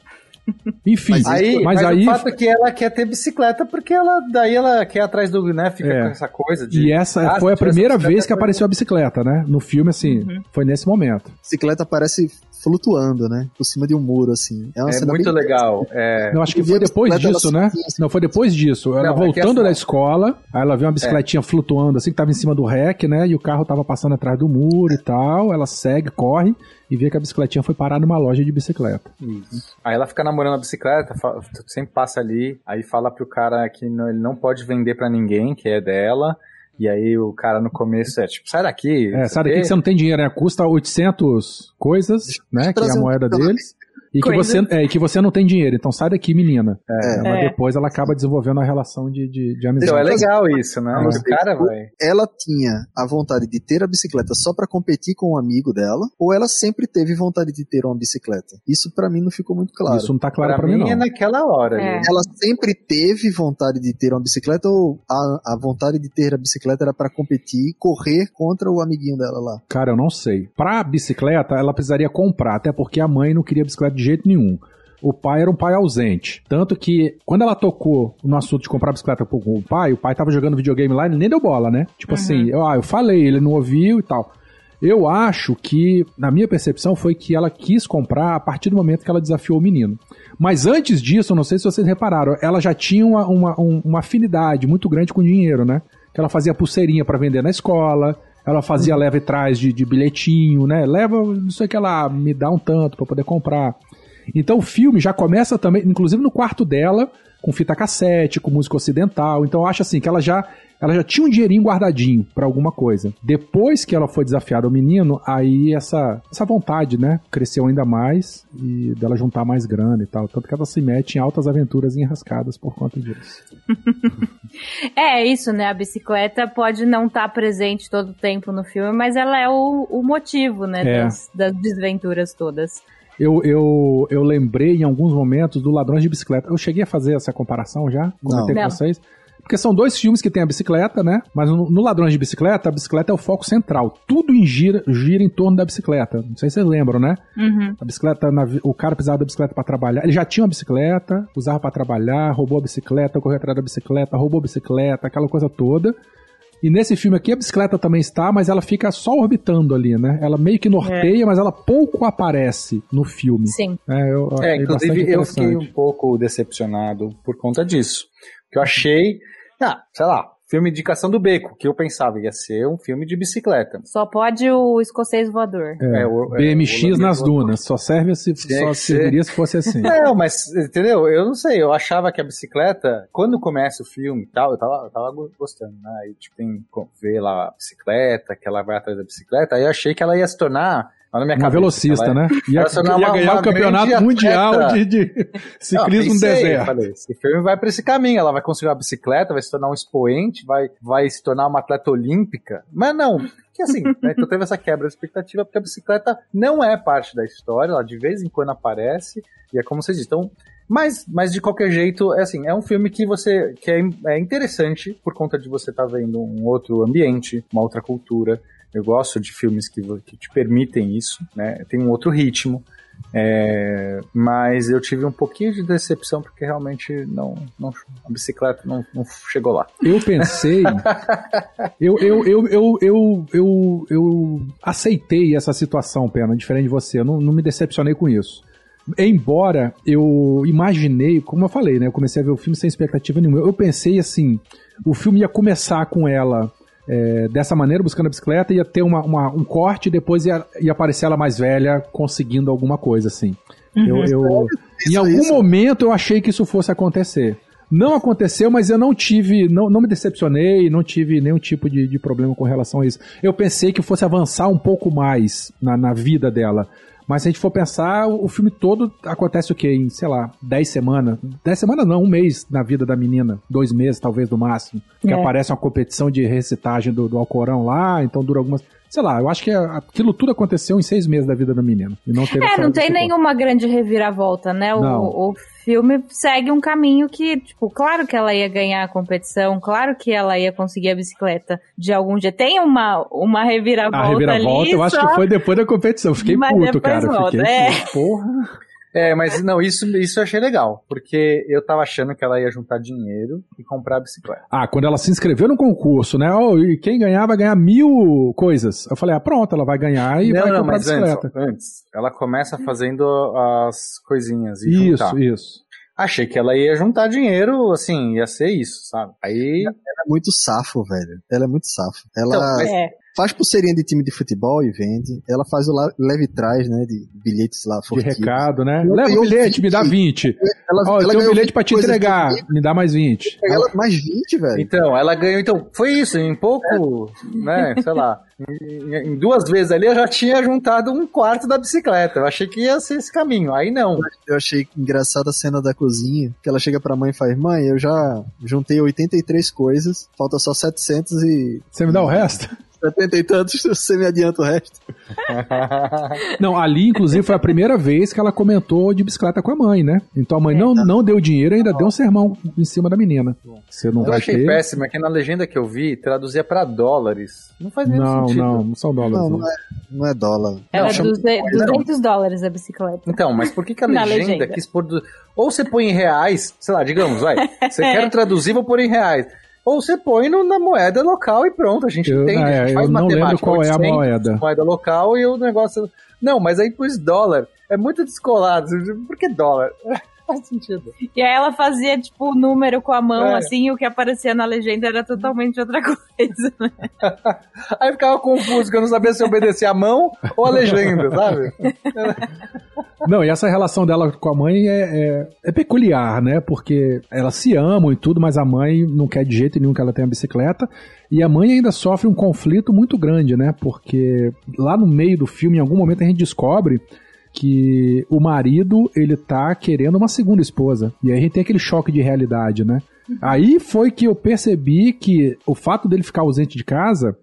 Enfim, Mas Aí, mas, mas, aí. o fato é que ela quer ter bicicleta porque ela daí ela quer ir atrás do, né, fica É. com essa coisa de E essa Ah, foi a primeira vez que apareceu a bicicleta, né? No filme, assim, Uhum. foi nesse momento. bicicleta parece flutuando, né? Por cima de um muro, assim. É uma É cena muito bem- legal. É, Eu acho que foi depois disso, né? assim. Não, foi depois disso. Ela Não, é voltando essa- da escola, aí ela viu uma bicicletinha flutuando, assim, que tava em cima do rec, né? E o carro tava passando atrás do muro e tal. Ela segue, corre e vê que a bicicletinha foi parar numa loja de bicicleta. Isso. Aí ela fica namorando a bicicleta, fa- sempre passa ali, aí fala pro cara que não- ele não pode vender pra ninguém, que é dela. E aí o cara no começo é tipo, sai daqui. É, o daqui que você não tem dinheiro, né? Custa 800 coisas, né? Que é a moeda deles. E que, você, é, e que você não tem dinheiro, então sai daqui, menina. É. Mas É. depois ela acaba desenvolvendo a relação de, de, de amizade. Então, é legal isso, né? Não O cara vai. Ela tinha a vontade de ter a bicicleta só pra competir com um amigo dela, ou ela sempre teve vontade de ter uma bicicleta? Isso pra mim não ficou muito claro. Isso não tá claro Pra, pra, mim, mim não. é naquela hora. É. Ela sempre teve vontade de ter uma bicicleta ou a, a vontade de ter a bicicleta era pra competir, correr contra o amiguinho dela lá? Cara, eu não sei. Pra bicicleta, ela precisaria comprar, até porque a mãe não queria bicicleta de jeito nenhum. O pai era um pai ausente. Tanto que, quando ela tocou no assunto de comprar bicicleta com o pai, o pai tava jogando videogame lá e nem deu bola, né? Tipo assim, eu, ah, eu falei, ele não ouviu e tal. Eu acho que, na minha percepção, foi que ela quis comprar a partir do momento que ela desafiou o menino. Mas antes disso, não sei se vocês repararam, ela já tinha uma, uma, um- uma afinidade muito grande com dinheiro, né? Que ela fazia pulseirinha pra vender na escola, ela fazia leva e trás de, de bilhetinho, né? Leva, não sei o que lá, me dá um tanto pra poder comprar. Então o filme já começa também, inclusive no quarto dela, com fita cassete, com música ocidental. Então eu acho assim que ela já ela já tinha um dinheirinho guardadinho pra alguma coisa. Depois que ela foi desafiada ao menino, aí essa essa vontade, né, cresceu ainda mais e dela juntar mais grana e tal, tanto que ela se mete em altas aventuras enrascadas por conta disso. <laughs> É isso, né? A bicicleta pode não estar presente todo o tempo no filme, mas ela é o, o motivo, né? É. Das, das desventuras todas. Eu, eu, eu lembrei em alguns momentos do Ladrões de Bicicleta. Eu cheguei a fazer essa comparação já? Comentei Não. com vocês. Porque são dois filmes que tem a bicicleta, né? Mas no, no Ladrões de Bicicleta, a bicicleta é o foco central. Tudo em gira, gira em torno da bicicleta. Não sei se vocês lembram, né? Uhum. A bicicleta, na o cara precisava da bicicleta pra trabalhar. Ele já tinha uma bicicleta, usava pra trabalhar, roubou a bicicleta, correu atrás da bicicleta, roubou a bicicleta, aquela coisa toda. E nesse filme aqui a bicicleta também está, mas ela fica só orbitando ali, né? Ela meio que norteia, mas ela pouco aparece no filme. Sim. É, eu, É, inclusive eu fiquei um pouco decepcionado por conta disso. Que eu achei, ah, sei lá, filme Indicação do Beco, que eu pensava ia ser um filme de bicicleta. Só pode o escocês voador. É, É, o- é, BMX o- nas dunas, só serve se Tinha só ser. serviria se fosse assim. <laughs> Não, mas, entendeu? Eu não sei, eu achava que a bicicleta, quando começa o filme e tal, eu tava, eu tava go- gostando, né? Aí, tipo, tem ver lá a bicicleta, que ela vai atrás da bicicleta, aí eu achei que ela ia se tornar, lá na minha Uma cabeça, velocista, ela- né? Ia, ia uma- ganhar o campeonato mundial de, de ciclismo no deserto. Falei, esse filme vai pra esse caminho, ela vai construir uma bicicleta, vai se tornar um expoente, vai, vai se tornar uma atleta olímpica. Mas não, que assim, né, então teve essa quebra de expectativa, porque a bicicleta não é parte da história, ela de vez em quando aparece, e é como vocês dizem, então... Mas, mas de qualquer jeito, é assim, é um filme que você que é, é interessante por conta de você estar vendo um outro ambiente, uma outra cultura. Eu gosto de filmes que, que te permitem isso, né? Tem um outro ritmo. É, mas eu tive um pouquinho de decepção porque realmente não, não a bicicleta não, não chegou lá. Eu pensei. <laughs> eu, eu, eu, eu, eu, eu, eu aceitei essa situação, Pena, diferente de você. Eu não, não me decepcionei com isso. Embora eu imaginei, como eu falei, né? Eu comecei a ver o filme sem expectativa nenhuma. Eu pensei assim: o filme ia começar com ela é, dessa maneira, buscando a bicicleta, ia ter uma, uma- um corte e depois ia, ia aparecer ela mais velha conseguindo alguma coisa, assim. Eu, eu- em Isso, algum isso. momento eu achei que isso fosse acontecer. Não aconteceu, mas eu não tive, não, não me decepcionei, não tive nenhum tipo de, de problema com relação a isso. Eu pensei que fosse avançar um pouco mais na, na vida dela. Mas se a gente for pensar, o, filme todo acontece o quê? Em, sei lá, 10 semanas? 10 semanas não, um mês na vida da menina. Dois meses, talvez, no máximo. Que É. aparece uma competição de recitagem do, do Alcorão lá, então dura algumas. Sei lá, eu acho que aquilo tudo aconteceu em seis meses da vida da menina. E não teve É, não tem nenhuma grande reviravolta, né? O, o filme segue um caminho que, tipo, claro que ela ia ganhar a competição, claro que ela ia conseguir a bicicleta de algum jeito. Tem uma, uma reviravolta, A reviravolta ali, eu acho só- que foi depois da competição. Fiquei Mas puto, cara. volta, Fiquei é. puto. Porra. É, mas não, isso, isso eu achei legal, porque eu tava achando que ela ia juntar dinheiro e comprar a bicicleta. Ah, quando ela se inscreveu no concurso, né? Oh, e quem ganhar vai ganhar mil coisas. Eu falei, ah, pronto, ela vai ganhar e não, vai não, comprar a mas bicicleta. antes, antes, ela começa fazendo as coisinhas e Isso, juntar. isso. Achei que ela ia juntar dinheiro, assim, ia ser isso, sabe? Aí, Ela é muito safo, velho. Ela é muito safo. Ela, Então, mas- É. faz pulseirinha de time de futebol e vende. Ela faz o leve trás, né? De bilhetes lá De furtivos. recado, né? Eu- Leva o bilhete, vi me dá que- 20. Ela, Ó, eu ela tenho um bilhete pra te entregar, me dá mais 20. Ela mais 20, velho. Então, ela ganhou. Então, foi isso. Em pouco, né? Sei lá. Em, em duas vezes ali eu já tinha juntado um quarto da bicicleta. Eu achei que ia ser esse caminho. Aí não. Eu achei engraçada a cena da cozinha, que ela chega pra mãe e faz, mãe, eu já juntei 83 coisas, falta só 700 e... Você me dá o resto? 70 e tantos, <laughs> você me adianta o resto. <laughs> Não, ali, inclusive, foi a primeira vez que ela comentou de bicicleta com a mãe, né? Então a mãe não, não deu dinheiro e ainda deu um sermão em cima da menina. Você não Eu vai achei ter. péssimo, é que na legenda que eu vi, traduzia pra dólares. Não faz nenhum Não, sentido. não, não são dólares. Não, Não, não é, não é dólar. Era chama- 200, 200 dólares a bicicleta. Então, mas por que, que a <laughs> legenda, legenda. quis pôr. Do... Ou você põe em reais, sei lá, digamos, vai. Você quer traduzir, vou pôr em reais. Ou você põe no- na moeda local e pronto, a gente Eu- entende. a é, gente faz eu não lembro matemática, qual é a 800, moeda. Moeda local e o negócio. Não, mas aí pôs dólar. É muito descolado. Por que dólar? <laughs> Faz sentido. E aí ela fazia, tipo, o número com a mão, É. assim, e o que aparecia na legenda era totalmente outra coisa. né? <laughs> Aí ficava confuso, que eu não sabia se obedecer a mão ou a legenda, sabe? <laughs> Não, e essa relação dela com a mãe é, é, é peculiar, né? Porque elas se amam e tudo, mas a mãe não quer de jeito nenhum que ela tenha bicicleta. E a mãe ainda sofre um conflito muito grande, né? Porque lá no meio do filme, em algum momento, a gente descobre que o marido, ele tá querendo uma segunda esposa. E aí a gente tem aquele choque de realidade, né? Aí foi que eu percebi que o fato dele ficar ausente de casa,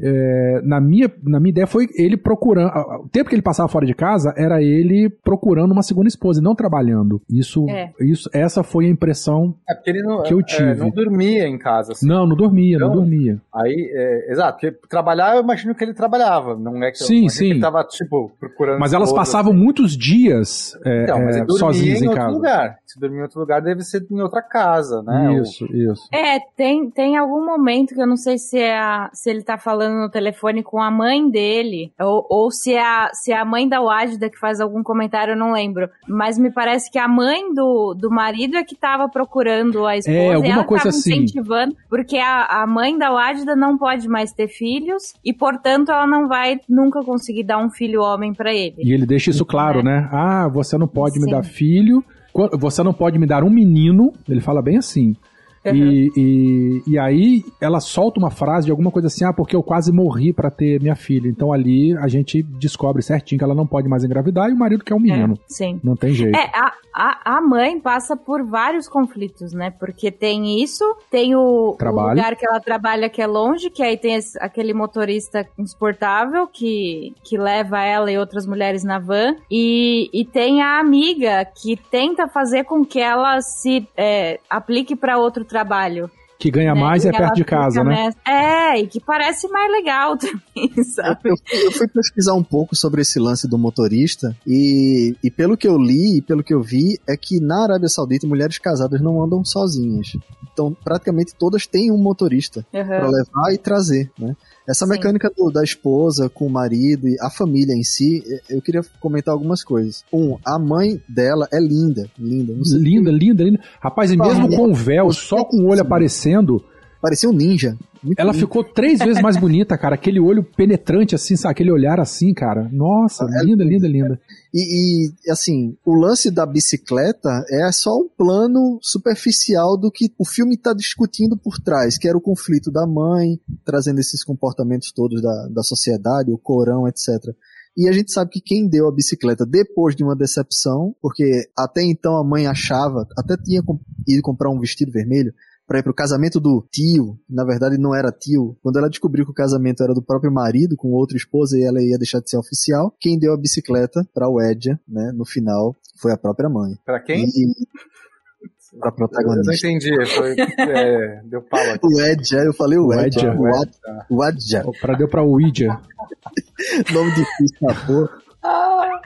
é, na, minha, na minha ideia, foi ele procurando. O tempo que ele passava fora de casa era ele procurando uma segunda esposa e não trabalhando. Isso, É. isso essa foi a impressão. É porque ele não, Que eu é, tive. não dormia em casa. assim. Não, não dormia, não Não. dormia. Aí, é, exato, porque trabalhar eu imagino que ele trabalhava, não é que Sim, eu, sim. Ele tava, tipo, procurando. Mas elas passavam muitos dias é, Então, mas é, ele dormia sozinhas em em outro casa. lugar. Se dormir em outro lugar, deve ser em outra casa, né? Isso, isso. É, tem, tem algum momento que eu não sei se, é a, se ele tá falando no telefone com a mãe dele, ou, ou se, é a, se é a mãe da Wágida que faz algum comentário, eu não lembro. Mas me parece que a mãe do, do marido é que tava procurando a esposa É, e alguma ela coisa assim. incentivando, porque a, a mãe da Wágida não pode mais ter filhos e, portanto, ela não vai nunca conseguir dar um filho homem pra ele. E ele deixa isso claro, né? Ah, você não pode me Sim. dar filho, você não pode me dar um menino. Ele fala bem assim. Uhum. E, e, e aí ela solta uma frase de alguma coisa assim, ah, porque eu quase morri pra ter minha filha. Então ali a gente descobre certinho que ela não pode mais engravidar e o marido quer um menino. É, sim. Não tem jeito. É, a, a, a mãe passa por vários conflitos, né? Porque tem isso, tem o, o lugar que ela trabalha que é longe, que aí tem esse- aquele motorista insuportável que, que leva ela e outras mulheres na van, e, e tem a amiga que tenta fazer com que ela se é, aplique para outro trabalho. Que ganha né? mais E é perto de casa, né? É, e que parece mais legal <laughs> também, sabe? Eu, fui- eu fui pesquisar um pouco sobre esse lance do motorista e, e pelo que eu li e pelo que eu vi é que na Arábia Saudita mulheres casadas não andam sozinhas. Então praticamente todas têm um motorista Uhum. para levar e trazer, né? Essa Sim. mecânica do- da esposa com o marido e a família em si, eh, eu queria comentar algumas coisas. Um, a mãe dela é linda, linda. Não sei Linda, linda, linda. Rapaz, e mesmo com o véu, só com o olho sim. aparecendo, Parecia um ninja. Muito ela lindo. ficou três vezes mais <laughs> bonita, cara. Aquele olho penetrante, assim, sabe? Aquele olhar assim, cara. Nossa, É linda, linda, linda. E, e, assim, o lance da bicicleta é só um plano superficial do que o filme está discutindo por trás, que era o conflito da mãe, trazendo esses comportamentos todos da, da sociedade, o corão, etc. E a gente sabe que quem deu a bicicleta depois de uma decepção, porque até então a mãe achava, até tinha ido comprar um vestido vermelho para ir pro casamento do tio, na verdade não era tio. Quando ela descobriu que o casamento era do próprio marido com outra esposa e ela ia deixar de ser oficial, quem deu a bicicleta para o Edja, né, no final, foi a própria mãe. Pra quem? E pra Eu não protagonista. entendi. Foi, é, deu pau aqui. O Edja, eu falei o, O Edja, Edja. o Adja, Pra deu pra Ouija. <laughs> nome difícil da porra.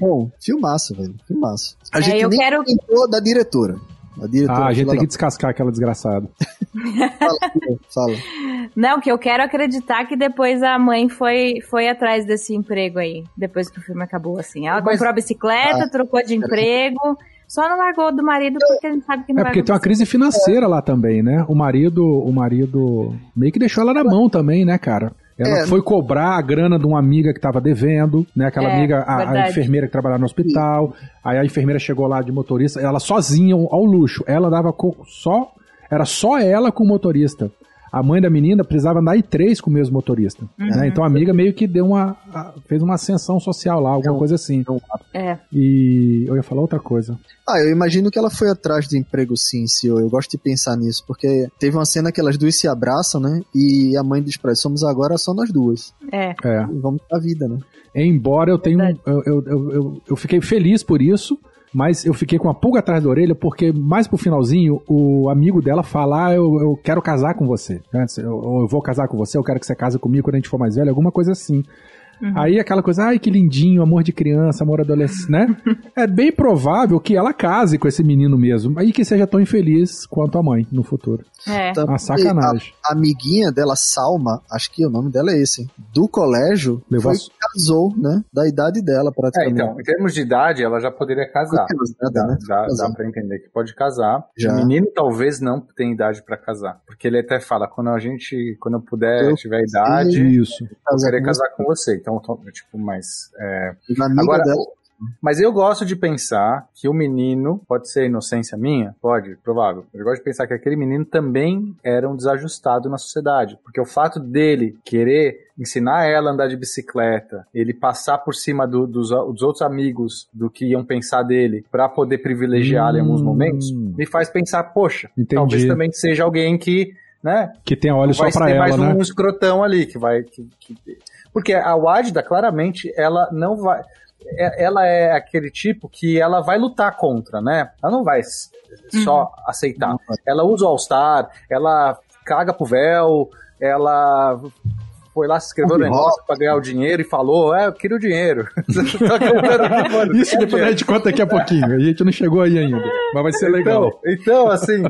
Bom, filmaço, velho, filmaço. A É, gente eu nem quero- da diretora. A diretora Ah, a gente tem que descascar aquela desgraçada. Fala, fala. Não, que eu quero acreditar que depois a mãe foi, foi atrás desse emprego aí, depois que o filme acabou, assim. Ela Mas- comprou a bicicleta, trocou de emprego, só não largou do marido porque a gente sabe que não É porque tem uma crise financeira lá também, né? O marido, o marido meio que deixou ela na mão também, né, cara? Ela É. foi cobrar a grana de uma amiga que tava devendo, né? Aquela É, amiga, a- a, enfermeira que trabalhava no hospital. Aí a enfermeira chegou lá de motorista, ela sozinha, ao luxo. Ela dava só. Era só ela com o motorista. A mãe da menina precisava andar em três com o mesmo motorista. né? Então a amiga meio que deu uma. fez uma ascensão social lá, alguma coisa assim. É. E eu ia falar outra coisa. Ah, eu imagino que ela foi atrás do emprego sim, senhor. Eu gosto de pensar nisso, porque teve uma cena que elas duas se abraçam, né? E a mãe diz pra somos agora só nós duas. É. É. E vamos pra vida, né? Embora eu tenha. eu, eu, eu, eu fiquei feliz por isso, mas eu fiquei com a pulga atrás da orelha, porque mais pro finalzinho, o amigo dela fala: ah, eu, eu quero casar com você. né? Eu, eu vou casar com você, eu quero que você case comigo quando a gente for mais velho, alguma coisa assim. Aí aquela coisa, ai que lindinho, amor de criança, amor adolescente, né? é bem provável que ela case com esse menino mesmo, e que seja tão infeliz quanto a mãe no futuro. É. Tanto Uma sacanagem. A amiguinha dela, Salma, acho que o nome dela é esse, do colégio, Levou foi, a- casou, né? Da idade dela, É, praticamente. então, em termos de idade, ela já poderia casar. Casada, Dá, né? dá, dá pra entender que pode casar. Já. O menino talvez não tenha idade pra casar. Porque ele até fala, quando a gente, quando eu puder, Eu tiver idade, Isso. eu querer casar com você. Então, tô- tipo, mas... é, Agora, dela, Mas eu gosto de pensar que o menino, pode ser inocência minha? Pode, provável. Eu gosto de pensar que aquele menino também era um desajustado na sociedade. Porque o fato dele querer ensinar ela a andar de bicicleta, ele passar por cima do- dos, dos outros amigos do que iam pensar dele pra poder privilegiá-lo em alguns Hum. momentos, me faz pensar, poxa, Entendi. talvez também seja alguém que, né, Que tem olho só ter ela, mais né? um escrotão ali que vai. que- que- Porque a Wadda, claramente, ela não vai. é- Ela é aquele tipo que ela vai lutar contra, né? Ela não vai s- só aceitar. Ela usa o All-Star, ela caga pro véu, ela foi lá, se inscreveu no negócio pra ganhar o dinheiro e falou: É, eu queria o dinheiro. <laughs> Isso depois a gente conta daqui a pouquinho. A gente não chegou aí ainda. Mas vai ser legal. então, então assim,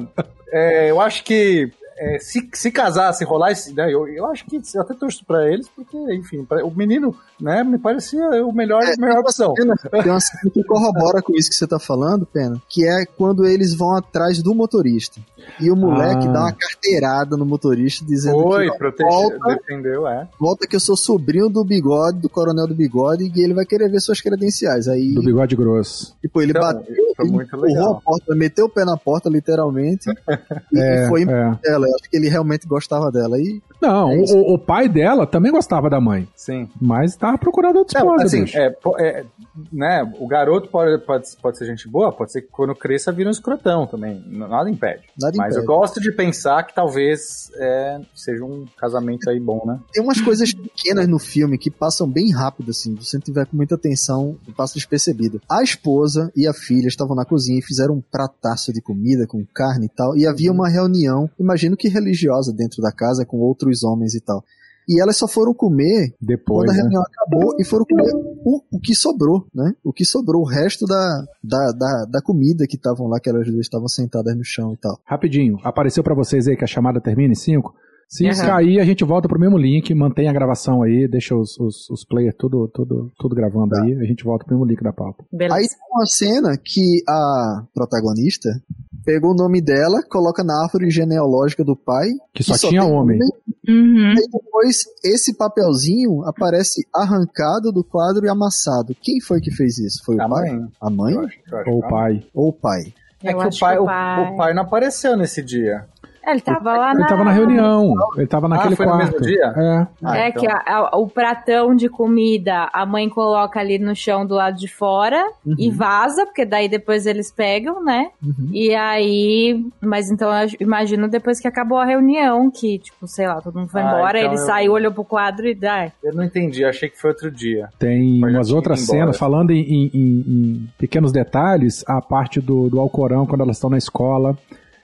é, eu acho que é, se, se casar, se rolar esse. Né, eu, eu acho que eu até torço pra eles, porque, enfim, pra- o menino, né, me parecia o melhor, É, a melhor opção. Tem uma cena que corrobora com isso que você tá falando, Pena, que é quando eles vão atrás do motorista. E o moleque Ah. dá uma carteirada no motorista dizendo Foi, que ó, protegeu, volta, defendeu, é. volta que eu sou sobrinho do bigode, do coronel do bigode, e ele vai querer ver suas credenciais. Aí, Do bigode grosso. tipo, ele Então, bateu, foi ele empurrou legal. a porta, meteu o pé na porta, literalmente, <laughs> e É, foi é. dela. Acho que ele realmente gostava dela. E Não, É o, o pai dela também gostava da mãe. Sim. Mas tava procurando outra Não, esposa, assim, é, é, né, o garoto pode, pode, pode ser gente boa, pode ser que quando cresça vira um escrotão também, nada impede. nada Mas eu impede. gosto de pensar que talvez é, seja um casamento aí bom, né? Tem umas coisas pequenas no filme que passam bem rápido, assim. Se você não tiver com muita atenção, passa despercebido. A esposa e a filha estavam na cozinha e fizeram um prataço de comida com carne e tal. E havia uma reunião, imagino que religiosa, dentro da casa, com outros homens e tal. E elas só foram comer Depois, quando a né? reunião acabou e foram comer o, o que sobrou, né? O que sobrou, o resto da, da, da, da comida que estavam lá, que elas duas estavam sentadas no chão e tal. Rapidinho, apareceu pra vocês aí que a chamada termina em 5? Se Aham. cair, a gente volta pro mesmo link, mantém a gravação aí, deixa os, os, os players tudo, tudo, tudo gravando aí, a gente volta pro mesmo link da pauta. Beleza. Aí tem uma cena que a protagonista pegou o nome dela, coloca na árvore genealógica do pai. Que só tem tinha homem. Uhum. E depois esse papelzinho aparece arrancado do quadro e amassado. Quem foi que fez isso? Foi o A pai? mãe. A mãe? Eu acho, eu acho. Ou o pai. Ou o pai? É que o pai, que o, o pai- o pai não apareceu nesse dia. É, Ele tava lá Ele na... tava na reunião, ele tava naquele Ah, foi no quarto. mesmo dia? É. Ah, é então. que a- a- o pratão de comida a mãe coloca ali no chão do lado de fora Uhum. e vaza, porque daí depois eles pegam, né? Uhum. E aí. Mas então eu imagino depois que acabou a reunião, que, tipo, sei lá, todo mundo foi Ah, embora, então ele eu- saiu, olhou pro quadro e dá. Eu não entendi, achei que foi outro dia. Tem Mas umas outras cenas, falando em, em- em- em pequenos detalhes, a parte do, do Alcorão, quando elas estão na escola,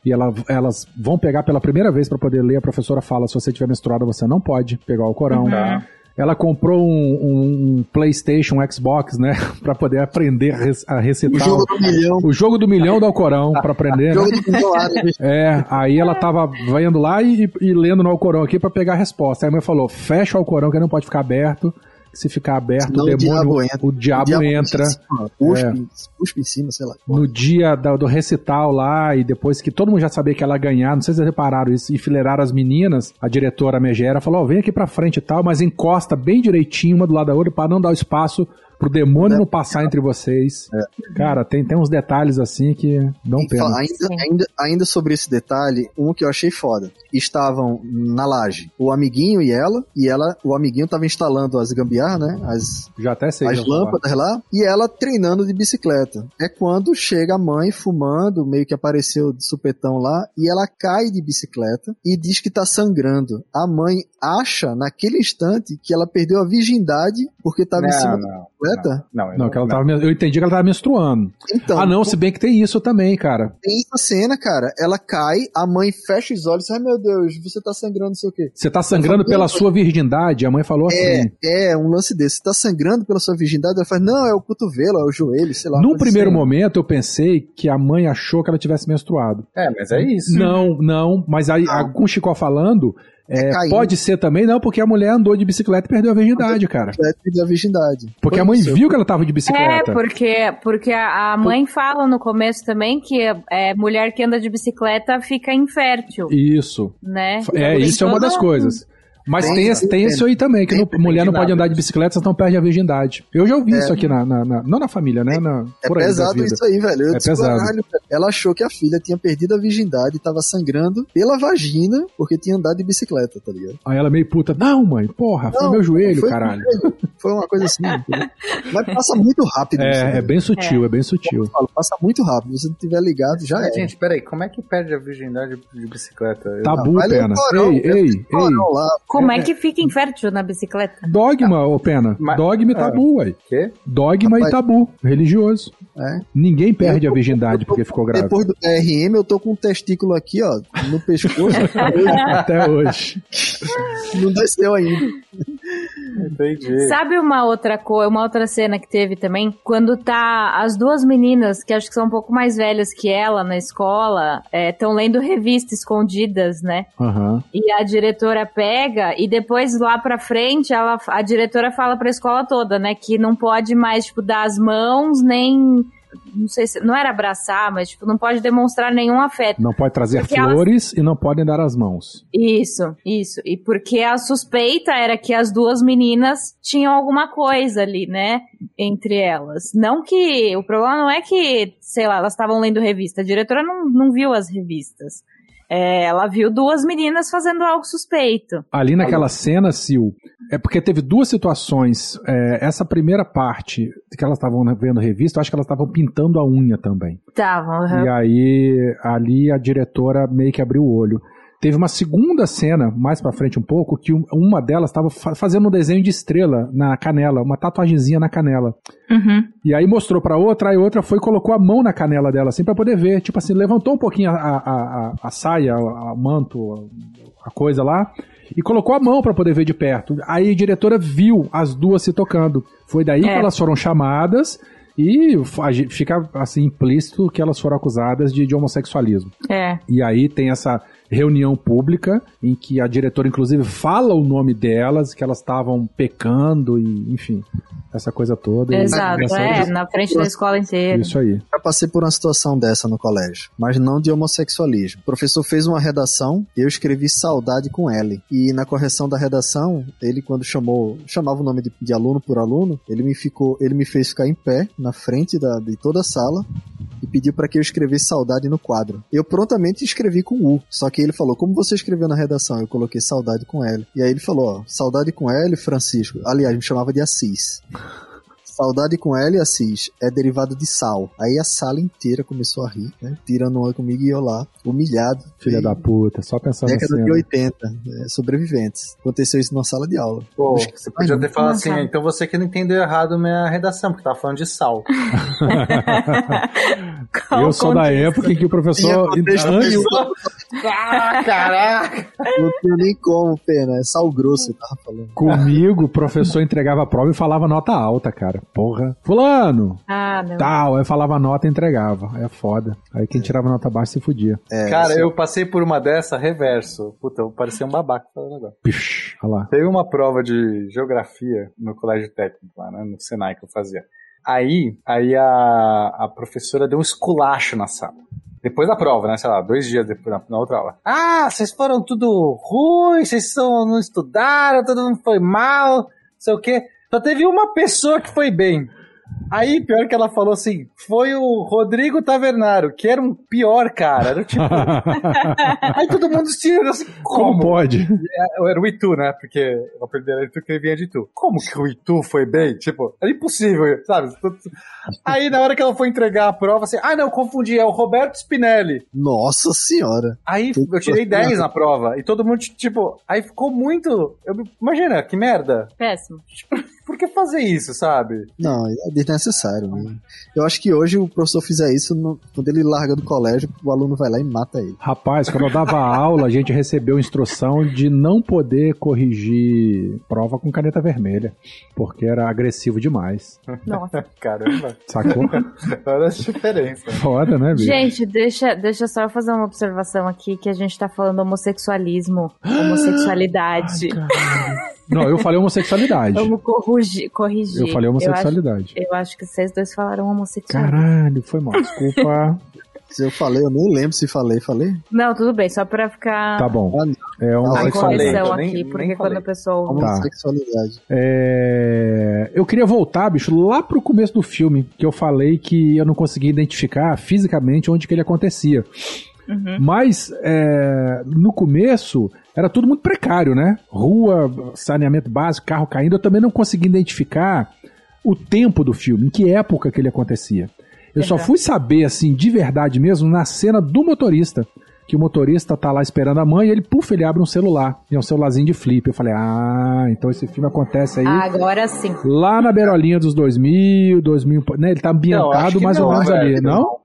e ela- elas vão pegar pela primeira vez para poder ler, a professora fala, se você tiver menstruada, você não pode pegar o Alcorão. Tá. Ela comprou um, um- um PlayStation, um Xbox, né, <laughs> para poder aprender a rec- a O recitar jogo do milhão. o jogo do milhão do Alcorão para aprender. <laughs> O né? jogo do milhão. É, aí ela tava vendo lá e, e lendo no Alcorão aqui pra pegar a resposta. Aí a mãe falou: fecha o Alcorão que não pode ficar aberto, se ficar aberto, Senão o o demônio, diabo entra. o diabo, entra. Assim, ó, Cuspe, É. cuspe em cima, sei lá. No dia da- do recital lá, e depois que todo mundo já sabia que ela ia ganhar, não sei se vocês repararam isso, enfileiraram as meninas, a diretora Megera falou, ó, vem aqui pra frente e tal, mas encosta bem direitinho uma do lado da outra pra não dar o espaço pro demônio É. não passar entre vocês. Cara, tem, tem uns detalhes assim que dão E pena. fala- ainda, ainda, ainda sobre esse detalhe, um que eu achei foda. Estavam na laje o amiguinho e ela, e ela, o amiguinho tava instalando as gambiarras, né? As, Já até sei. as falar. lâmpadas lá, e ela treinando de bicicleta. É quando chega a mãe fumando, meio que apareceu de supetão lá, e ela cai de bicicleta e diz que tá sangrando. A mãe acha, naquele instante, que ela perdeu a virgindade porque tava em cima não, bicicleta. não, eu Não, que ela tava, eu entendi que ela tava menstruando. Então, ah, não, se bem que tem isso também, cara. tem essa cena, cara. Ela cai, a mãe fecha os olhos, ai meu Deus, você tá sangrando, não sei o quê. Você tá sangrando pela sua virgindade, a mãe falou É, assim. é, um lance desse. Você tá sangrando pela sua virgindade? Ela fala, não, é o cotovelo, é o joelho, sei lá. Num Mas primeiro assim, momento eu pensei que a mãe achou que ela tivesse menstruado. É, mas é isso. Não, não, mas aí, a- com o Chico falando, é, pode ser também, não, porque a mulher andou de bicicleta e perdeu a virgindade, cara. Ela perdeu a virgindade. Porque Foi a mãe isso. viu que ela tava de É, bicicleta. porque, porque a a mãe fala no começo também que é, mulher que anda de bicicleta fica infértil, Isso. né? É, Tem isso é uma das coisas. Mas Tem, tem, esse- tem isso aí também, que tem, não- tem mulher não de pode andar de bicicleta, senão perde a virgindade. Eu já ouvi isso aqui na, na- na- Não na família, né? Na, É por aí da pesado isso aí, velho. Eu É disse, pesado. "Caralho, velho." Ela achou que a filha tinha perdido a virgindade e tava sangrando pela vagina porque tinha andado de bicicleta, tá ligado? Aí ela meio puta, não, mãe, porra, foi Não, meu joelho, foi- caralho. Foi uma coisa assim. Mas passa muito rápido. isso, É, é né? bem sutil, é, bem sutil. Falo, Passa muito rápido. Se você não tiver ligado, já é. gente, peraí, como é que perde a virgindade de bicicleta? Tabu, vai ler o Pena. Ei, ei, ei. Lá. Como é que fica infértil na bicicleta? Dogma, ô Pena. Mas- Dogma e é. tabu, ué. Quê? Dogma e Rapaz- tabu, religioso. É. Ninguém perde Eu a tô- virgindade porque ficou grávida. Depois do TRM, eu tô com um testículo aqui, ó, no pescoço. <laughs> Até hoje. não desceu ainda. Entendi. Sabe uma outra coisa, uma outra cena que teve também? Quando tá as duas meninas, que acho que são um pouco mais velhas que ela na escola, estão lendo revista escondidas, né? Aham. E a diretora pega e depois lá pra frente ela, a diretora fala pra escola toda, né, que não pode mais tipo dar as mãos nem não sei se não era abraçar, mas tipo não pode demonstrar nenhum afeto. Não pode trazer Porque elas- flores e não podem dar as mãos. Isso, isso. E porque a suspeita era que as duas meninas tinham alguma coisa ali, né? Entre elas. Não que. O problema não é que, sei lá, elas estavam lendo revista. A diretora não, não viu as revistas. É, ela viu duas meninas fazendo algo suspeito. Ali naquela cena, Sil, é porque teve duas situações. É, essa primeira parte que elas estavam vendo revista, eu acho que elas estavam pintando a unha também. Estavam. aham. E aí, ali a diretora meio que abriu o olho. Teve uma segunda cena, mais pra frente um pouco, que um- uma delas estava fazendo um desenho de estrela na canela, uma tatuagemzinha na canela. Uhum. E aí mostrou pra outra, aí outra foi e colocou a mão na canela dela, assim, pra poder ver. Tipo assim, levantou um pouquinho a, a, a, a saia, o manto, a, coisa lá, e colocou a mão pra poder ver de perto. Aí a diretora viu as duas se tocando. Foi daí que É. elas foram chamadas. E fica assim implícito que elas foram acusadas de, de homossexualismo. É. E aí tem essa reunião pública em que a diretora, inclusive, fala o nome delas, que elas estavam pecando e, enfim, essa coisa toda. E- Exato. É, na frente da escola inteira. Isso aí. Já passei por uma situação dessa no colégio, mas não de homossexualismo. O professor fez uma redação, eu escrevi saudade com L. E na correção da redação, ele quando chamou, chamava o nome de, de aluno por aluno, ele me ficou, ele me fez ficar em pé na frente da, de toda a sala e pediu para que eu escrevesse saudade no quadro. Eu prontamente escrevi com U, só que ele falou: "Como você escreveu na redação?" Eu coloquei saudade com L. E aí ele falou: ó, "Saudade com L, Francisco". Aliás, me chamava de Assis. Saudade com L e Assis é derivado de sal. Aí a sala inteira começou a rir, né? Tirando uma comigo e eu lá, humilhado. Filha E da puta, só pensando Década assim. de 80, é, sobreviventes. Aconteceu isso numa sala de aula. Pô, você podia ter falado Não, assim, então você que não entendeu errado minha redação, porque tava falando de sal. <laughs> Eu sou da época em que o professor. Antes. Ah, caraca! Não tinha nem como, pena. É sal grosso, eu tava falando. Comigo, o professor entregava a prova e falava nota alta, cara. Porra. Fulano, Ah, não. tal. Aí falava nota e entregava. É foda. Aí quem tirava nota baixa se fudia. É, Cara, isso- eu passei por uma dessa reverso. Puta, eu parecia um babaca falando agora. Pish, olha lá. Teve uma prova de geografia no colégio técnico lá, né, no Senai que eu fazia. Aí, aí a, a professora deu um esculacho na sala. Depois da prova, né? Sei lá, dois dias depois, na, na outra aula. Ah, vocês foram tudo ruim, vocês são, não estudaram, todo mundo foi mal, não sei o quê. Só teve uma pessoa que foi bem. Aí, pior que ela falou assim, foi o Rodrigo Tavernaro, que era um pior cara. Era tipo. <laughs> aí todo mundo se tirou assim, Como como? pode? É, Era o Itu, né? Porque o apelido era Itu que ele vinha de Itu. Como que o Itu foi bem? Tipo, era impossível, sabe? Aí na hora que ela foi entregar a prova, assim, ah não, eu confundi, é o Roberto Spinelli. Nossa senhora. Aí eu tirei 10 na prova. E todo mundo, tipo, aí ficou muito. Eu, imagina, que merda. Péssimo. Por que fazer isso, sabe? Não, é desnecessário mesmo. Eu acho que hoje o professor fizer isso, no- quando ele larga do colégio, o aluno vai lá e mata ele. Rapaz, quando eu dava <laughs> aula, a gente recebeu instrução de não poder corrigir prova com caneta vermelha, porque era agressivo demais. Nossa. <laughs> Caramba, Sacou? <laughs> olha a diferença. Foda, né, bicho? Gente, deixa, deixa só eu fazer uma observação aqui que a gente tá falando homossexualismo, homossexualidade. Não, eu falei homossexualidade. <laughs> Vamos corrigir. corrigir. Eu falei homossexualidade. Eu acho, eu acho que vocês dois falaram homossexualidade. Caralho, foi mal. Desculpa. <laughs> Se eu falei, eu nem lembro se falei, falei? Não, tudo bem, só pra ficar Tá bom. Ah. É a homossexualidade. falei, correção nem- aqui, nem porque falei. quando a pessoa. Tá. Homossexualidade. É, Eu queria voltar, bicho, lá pro começo do filme, que eu falei que eu não conseguia identificar fisicamente onde que ele acontecia. Uhum. Mas é, no começo era tudo muito precário, né? Rua, saneamento básico, carro caindo. Eu também não conseguia identificar o tempo do filme, em que época que ele acontecia. Eu só fui saber, assim, de verdade mesmo, na cena do motorista. Que o motorista tá lá esperando a mãe e ele, puf, ele abre um celular. E é um celularzinho de flip. Eu falei, ah, então esse filme acontece aí Agora sim. lá na beirolinha dos 2000, 2000, né? Ele tá Não, ambientado que mais ou não, menos ali, velho. não?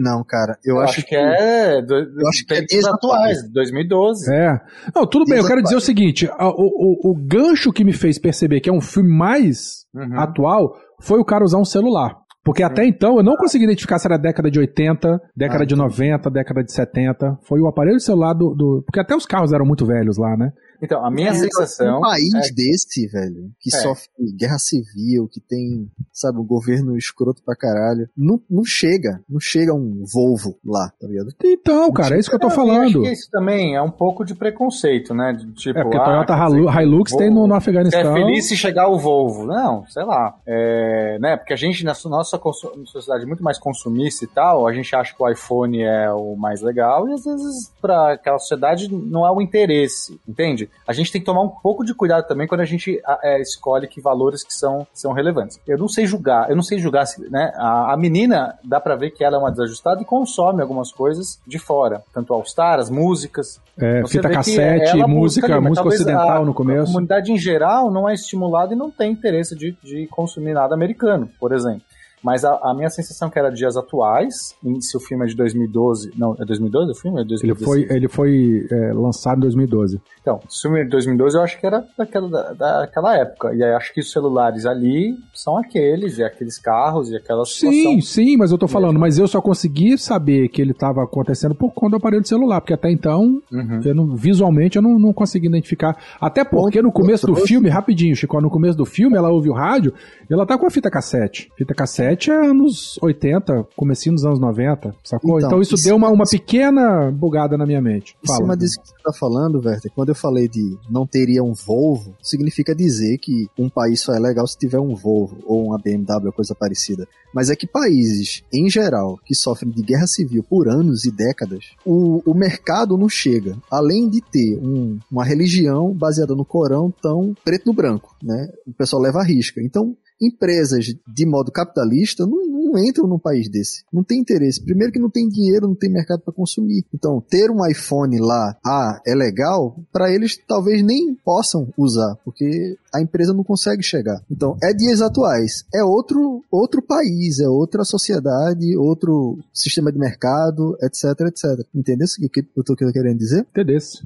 Não, Não, cara, eu, eu, acho, acho, que é. Do, eu acho que é desde atuais, 2012. É. Não, tudo bem, eu quero dizer o seguinte: a- o, o, o gancho que me fez perceber que é um filme mais Uhum. atual foi o cara usar um celular. Porque até então eu não consegui identificar se era década de 80, década Ah, de 90, década de 70. Foi o aparelho celular do, do- Porque até os carros eram muito velhos lá, né? Então, a minha É. sensação. um país é- desse, velho, que É. sofre guerra civil, que tem, sabe, um governo escroto pra caralho, não, não chega, não chega um Volvo lá, tá ligado? Então, cara, é isso que eu tô Eu acho falando. que isso também é um pouco de preconceito, né? De, tipo, É porque ah, Toyota Hilux tem no, no Você é Afeganistão. feliz se chegar o Volvo. Não, sei lá. É, né? Porque a gente, na nossa sociedade muito mais consumista e tal, a gente acha que o iPhone é o mais legal e às vezes para aquela sociedade não é o interesse, entende? A gente tem que tomar um pouco de cuidado também quando a gente a- é, escolhe que valores que são, são relevantes. Eu não sei julgar, eu não sei julgar, se, né? A, a menina, dá pra ver que ela é uma desajustada e consome algumas coisas de fora. Tanto All Star, as músicas, É, fita cassete, ela música, busca ali, música ocidental a- no A começo. comunidade em geral não é estimulada e não tem interesse de, de consumir nada americano, por exemplo. Mas a, a minha sensação que era dias atuais, se o filme é de 2012, não, é 2012 o filme? É Ele 2016? foi, ele foi é, lançado em 2012. Então, se o filme é de 2012 eu acho que era daquela, da, daquela época. E aí acho que os celulares ali são aqueles, e aqueles carros, e aquela Sim, sim, mas eu tô falando, mas eu só consegui saber que ele tava acontecendo por conta do aparelho de celular, porque até então, Uhum. eu não- visualmente, eu não, não consegui identificar. Até porque no começo do filme, rapidinho, Chico, no começo do filme, ela ouve o rádio e ela tá com a fita cassete. Fita cassete é anos 80, comecinho dos anos 90, sacou? Então, Então, isso deu uma, uma pequena bugada na minha mente. Em Fala. cima disso que você tá falando, Werther, quando eu falei de não teria um Volvo, significa dizer que um país só é legal se tiver um Volvo ou uma BMW ou coisa parecida. Mas é que países, em geral, que sofrem de guerra civil por anos e décadas, o, o mercado não chega. Além de ter um- uma religião baseada no Corão tão preto no branco, né? O pessoal leva a risca. Então, empresas de modo capitalista não, não entram num país desse. Não tem interesse. Primeiro que não tem dinheiro, não tem mercado para consumir. Então, ter um iPhone lá, ah, é legal, para eles talvez nem possam usar, porque a empresa não consegue chegar. Então, é dias atuais. É outro, outro país, é outra sociedade, outro sistema de mercado, etc, etc. Entendeu o que eu tô querendo dizer? Entendesse.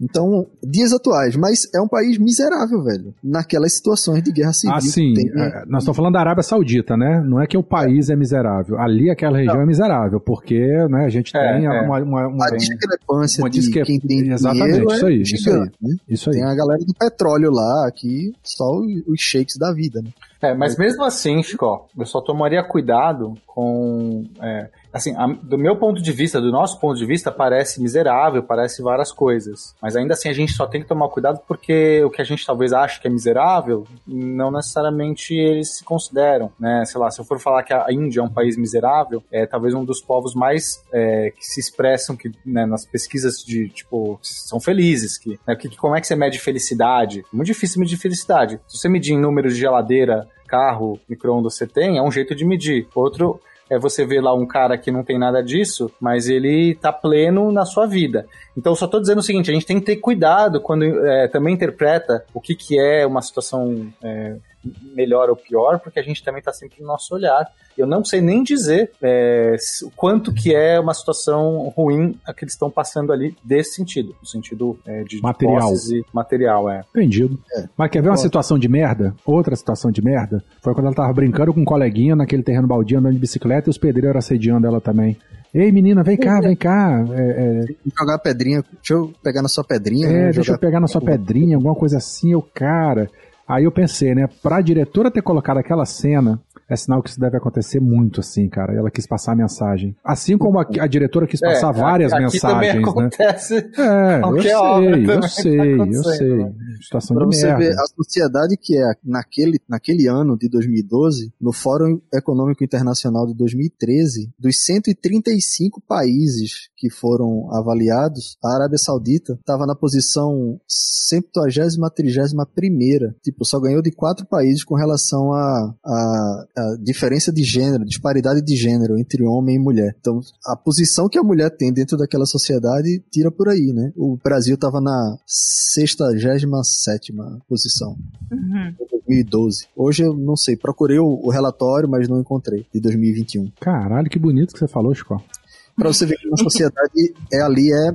Então, dias atuais, mas é um país miserável, velho. Naquelas situações de guerra civil. Ah, sim. tem- É, Nós estamos falando da Arábia Saudita, né? Não é que o país é, miserável. Ali, aquela região é miserável, porque né, a gente É, tem é. uma, uma, uma- a discrepância uma de quem tem Exatamente, dinheiro isso é aí, isso gigante, aí. né? Isso aí. Tem a galera do petróleo lá, que só os os shakes da vida, né? É, mas mesmo assim, Chico, eu só tomaria cuidado com. é, assim, a- do meu ponto de vista, do nosso ponto de vista, parece miserável, parece várias coisas. Mas ainda assim a gente só tem que tomar cuidado porque o que a gente talvez ache que é miserável, não necessariamente eles se consideram, né? Sei lá, se eu for falar que a Índia é um país miserável, é talvez um dos povos mais é, que se expressam que, né, nas pesquisas de, tipo, são felizes. Que, né, que, como é que você mede felicidade? Muito difícil medir felicidade. Se você medir em números de geladeira, carro, micro-ondas você tem, é um jeito de medir. Outro é você ver lá um cara que não tem nada disso, mas ele tá pleno na sua vida. Então, só tô dizendo o seguinte, a gente tem que ter cuidado quando é, também interpreta o que, que é uma situação é, melhor ou pior, porque a gente também tá sempre no nosso olhar. Eu não sei nem dizer é, o quanto que é uma situação ruim a que eles estão passando ali desse sentido, no sentido é, de Material. e material, é. Entendido. É. Mas quer ver uma situação de merda? Outra situação de merda? Foi quando ela tava brincando com um coleguinha naquele terreno baldio andando de bicicleta e os pedreiros assediando ela também. Ei, menina, vem cá, vem cá. É, é, Jogar a pedrinha, deixa eu pegar na sua pedrinha. É, né? deixa eu Jogar- pegar na sua pedrinha, alguma coisa assim, eu, cara. Aí eu pensei, né, pra diretora ter colocado aquela cena, é sinal que isso deve acontecer muito, assim, cara. Ela quis passar a mensagem. Assim como a, a diretora quis passar É, várias aqui, aqui também mensagens, né? acontece. <laughs> É, eu Qualquer sei, eu tá sei, eu acontecendo, sei. né? Situação Pra de você merda. ver a sociedade que é naquele, naquele ano de 2012, no Fórum Econômico Internacional de 2013, dos 135 países que foram avaliados, a Arábia Saudita estava na posição 70 31 primeira. Tipo, só ganhou de quatro países com relação à a, a diferença de gênero, disparidade de gênero entre homem e mulher. Então, a posição que a mulher tem dentro daquela sociedade tira por aí, né? O Brasil estava na 67 posição. Uhum. em 2012. Hoje eu não sei, procurei o, o relatório, mas não encontrei, de 2021. Caralho, que bonito que você falou, Chico. Pra você ver que a sociedade é ali, é.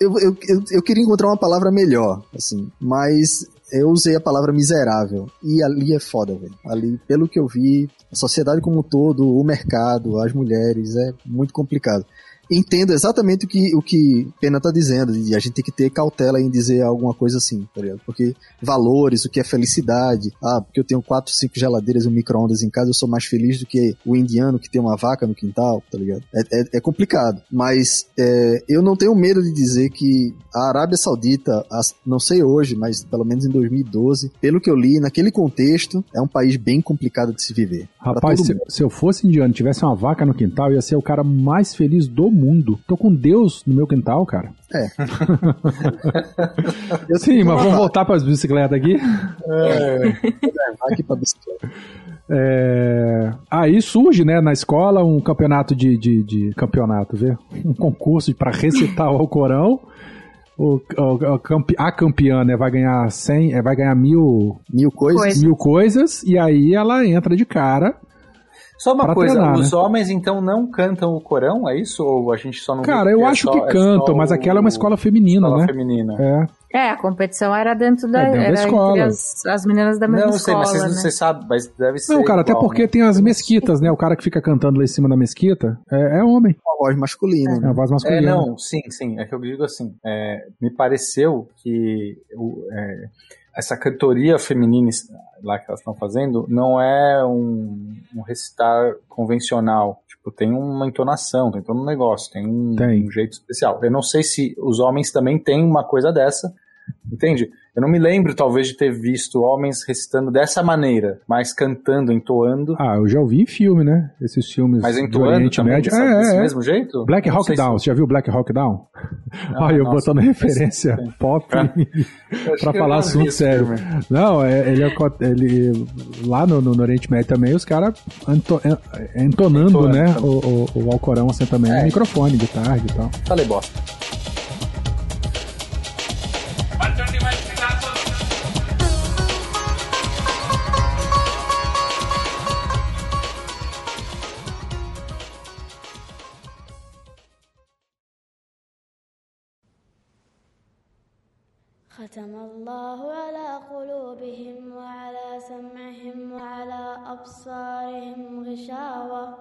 Eu, eu, eu, eu queria encontrar uma palavra melhor, assim, mas eu usei a palavra miserável. E ali é foda, velho. Ali, pelo que eu vi, a sociedade como um todo, o mercado, as mulheres, é muito complicado. Entendo exatamente o que o que Pena tá dizendo, e a gente tem que ter cautela em dizer alguma coisa assim, tá ligado? Porque valores, o que é felicidade, ah, porque eu tenho quatro, cinco geladeiras e um micro-ondas em casa, eu sou mais feliz do que o indiano que tem uma vaca no quintal, tá ligado? É, é, é complicado, mas é, eu não tenho medo de dizer que a Arábia Saudita, não sei hoje, mas pelo menos em 2012, pelo que eu li, naquele contexto, é um país bem complicado de se viver. Rapaz, se, se eu fosse indiano e tivesse uma vaca no quintal, eu ia ser o cara mais feliz do mundo. Tô com Deus no meu quintal, cara. É. <laughs> Sim, mas vamos voltar para as bicicletas aqui. levar aqui pra bicicleta. É, Aí surge, né, na escola um campeonato de, de, de campeonato, vê? Um concurso para recitar o Alcorão. O, o- o campe- a campeã, né, vai ganhar 100, é, vai ganhar mil, Mil coisas. Coisa. mil coisas e aí ela entra de cara. Só uma Pra coisa, treinar, os né? homens então não cantam o Corão, é isso? Ou a gente só não Cara, eu é acho só- que é cantam, só mas o- aquela é uma escola feminina, escola né? feminina. É. É, a competição era dentro da, É, dentro da era escola. entre as, as meninas da mesma Não, eu sei, escola, mas vocês, né? vocês sabem, mas deve ser. Não, cara, até igual, porque né? tem as mesquitas, né? O cara que fica cantando lá em cima da mesquita é, é homem. Uma voz masculina, É né? a voz É, masculina. não, sim, sim. É que eu digo assim, é, me pareceu que o- é, essa cantoria feminina lá que elas estão fazendo não é um, um recitar convencional. Tipo, tem uma entonação, tem todo um negócio, tem um, Tem. um jeito especial. Eu não sei se os homens também têm uma coisa dessa, Entende? Eu não me lembro, talvez, de ter visto homens recitando dessa maneira, mas cantando, entoando. Ah, eu já ouvi em filme, né? Esses filmes Mas do entoando Oriente também, Médio. sabe, É, desse é, é. mesmo jeito? Black Hawk sei se- Down, você já viu Black Hawk Down? Ah, Olha, eu nossa, botando referência pop <laughs> Eu pra eu falar assunto sério. Não, é- ele, é ele lá no, no- Oriente Médio também, os caras en- entonando, né, o, o, o Alcorão assim também, É. microfone, guitarra e tal. Falei bosta. ختم الله على قلوبهم وعلى سمعهم وعلى أبصارهم غشاوة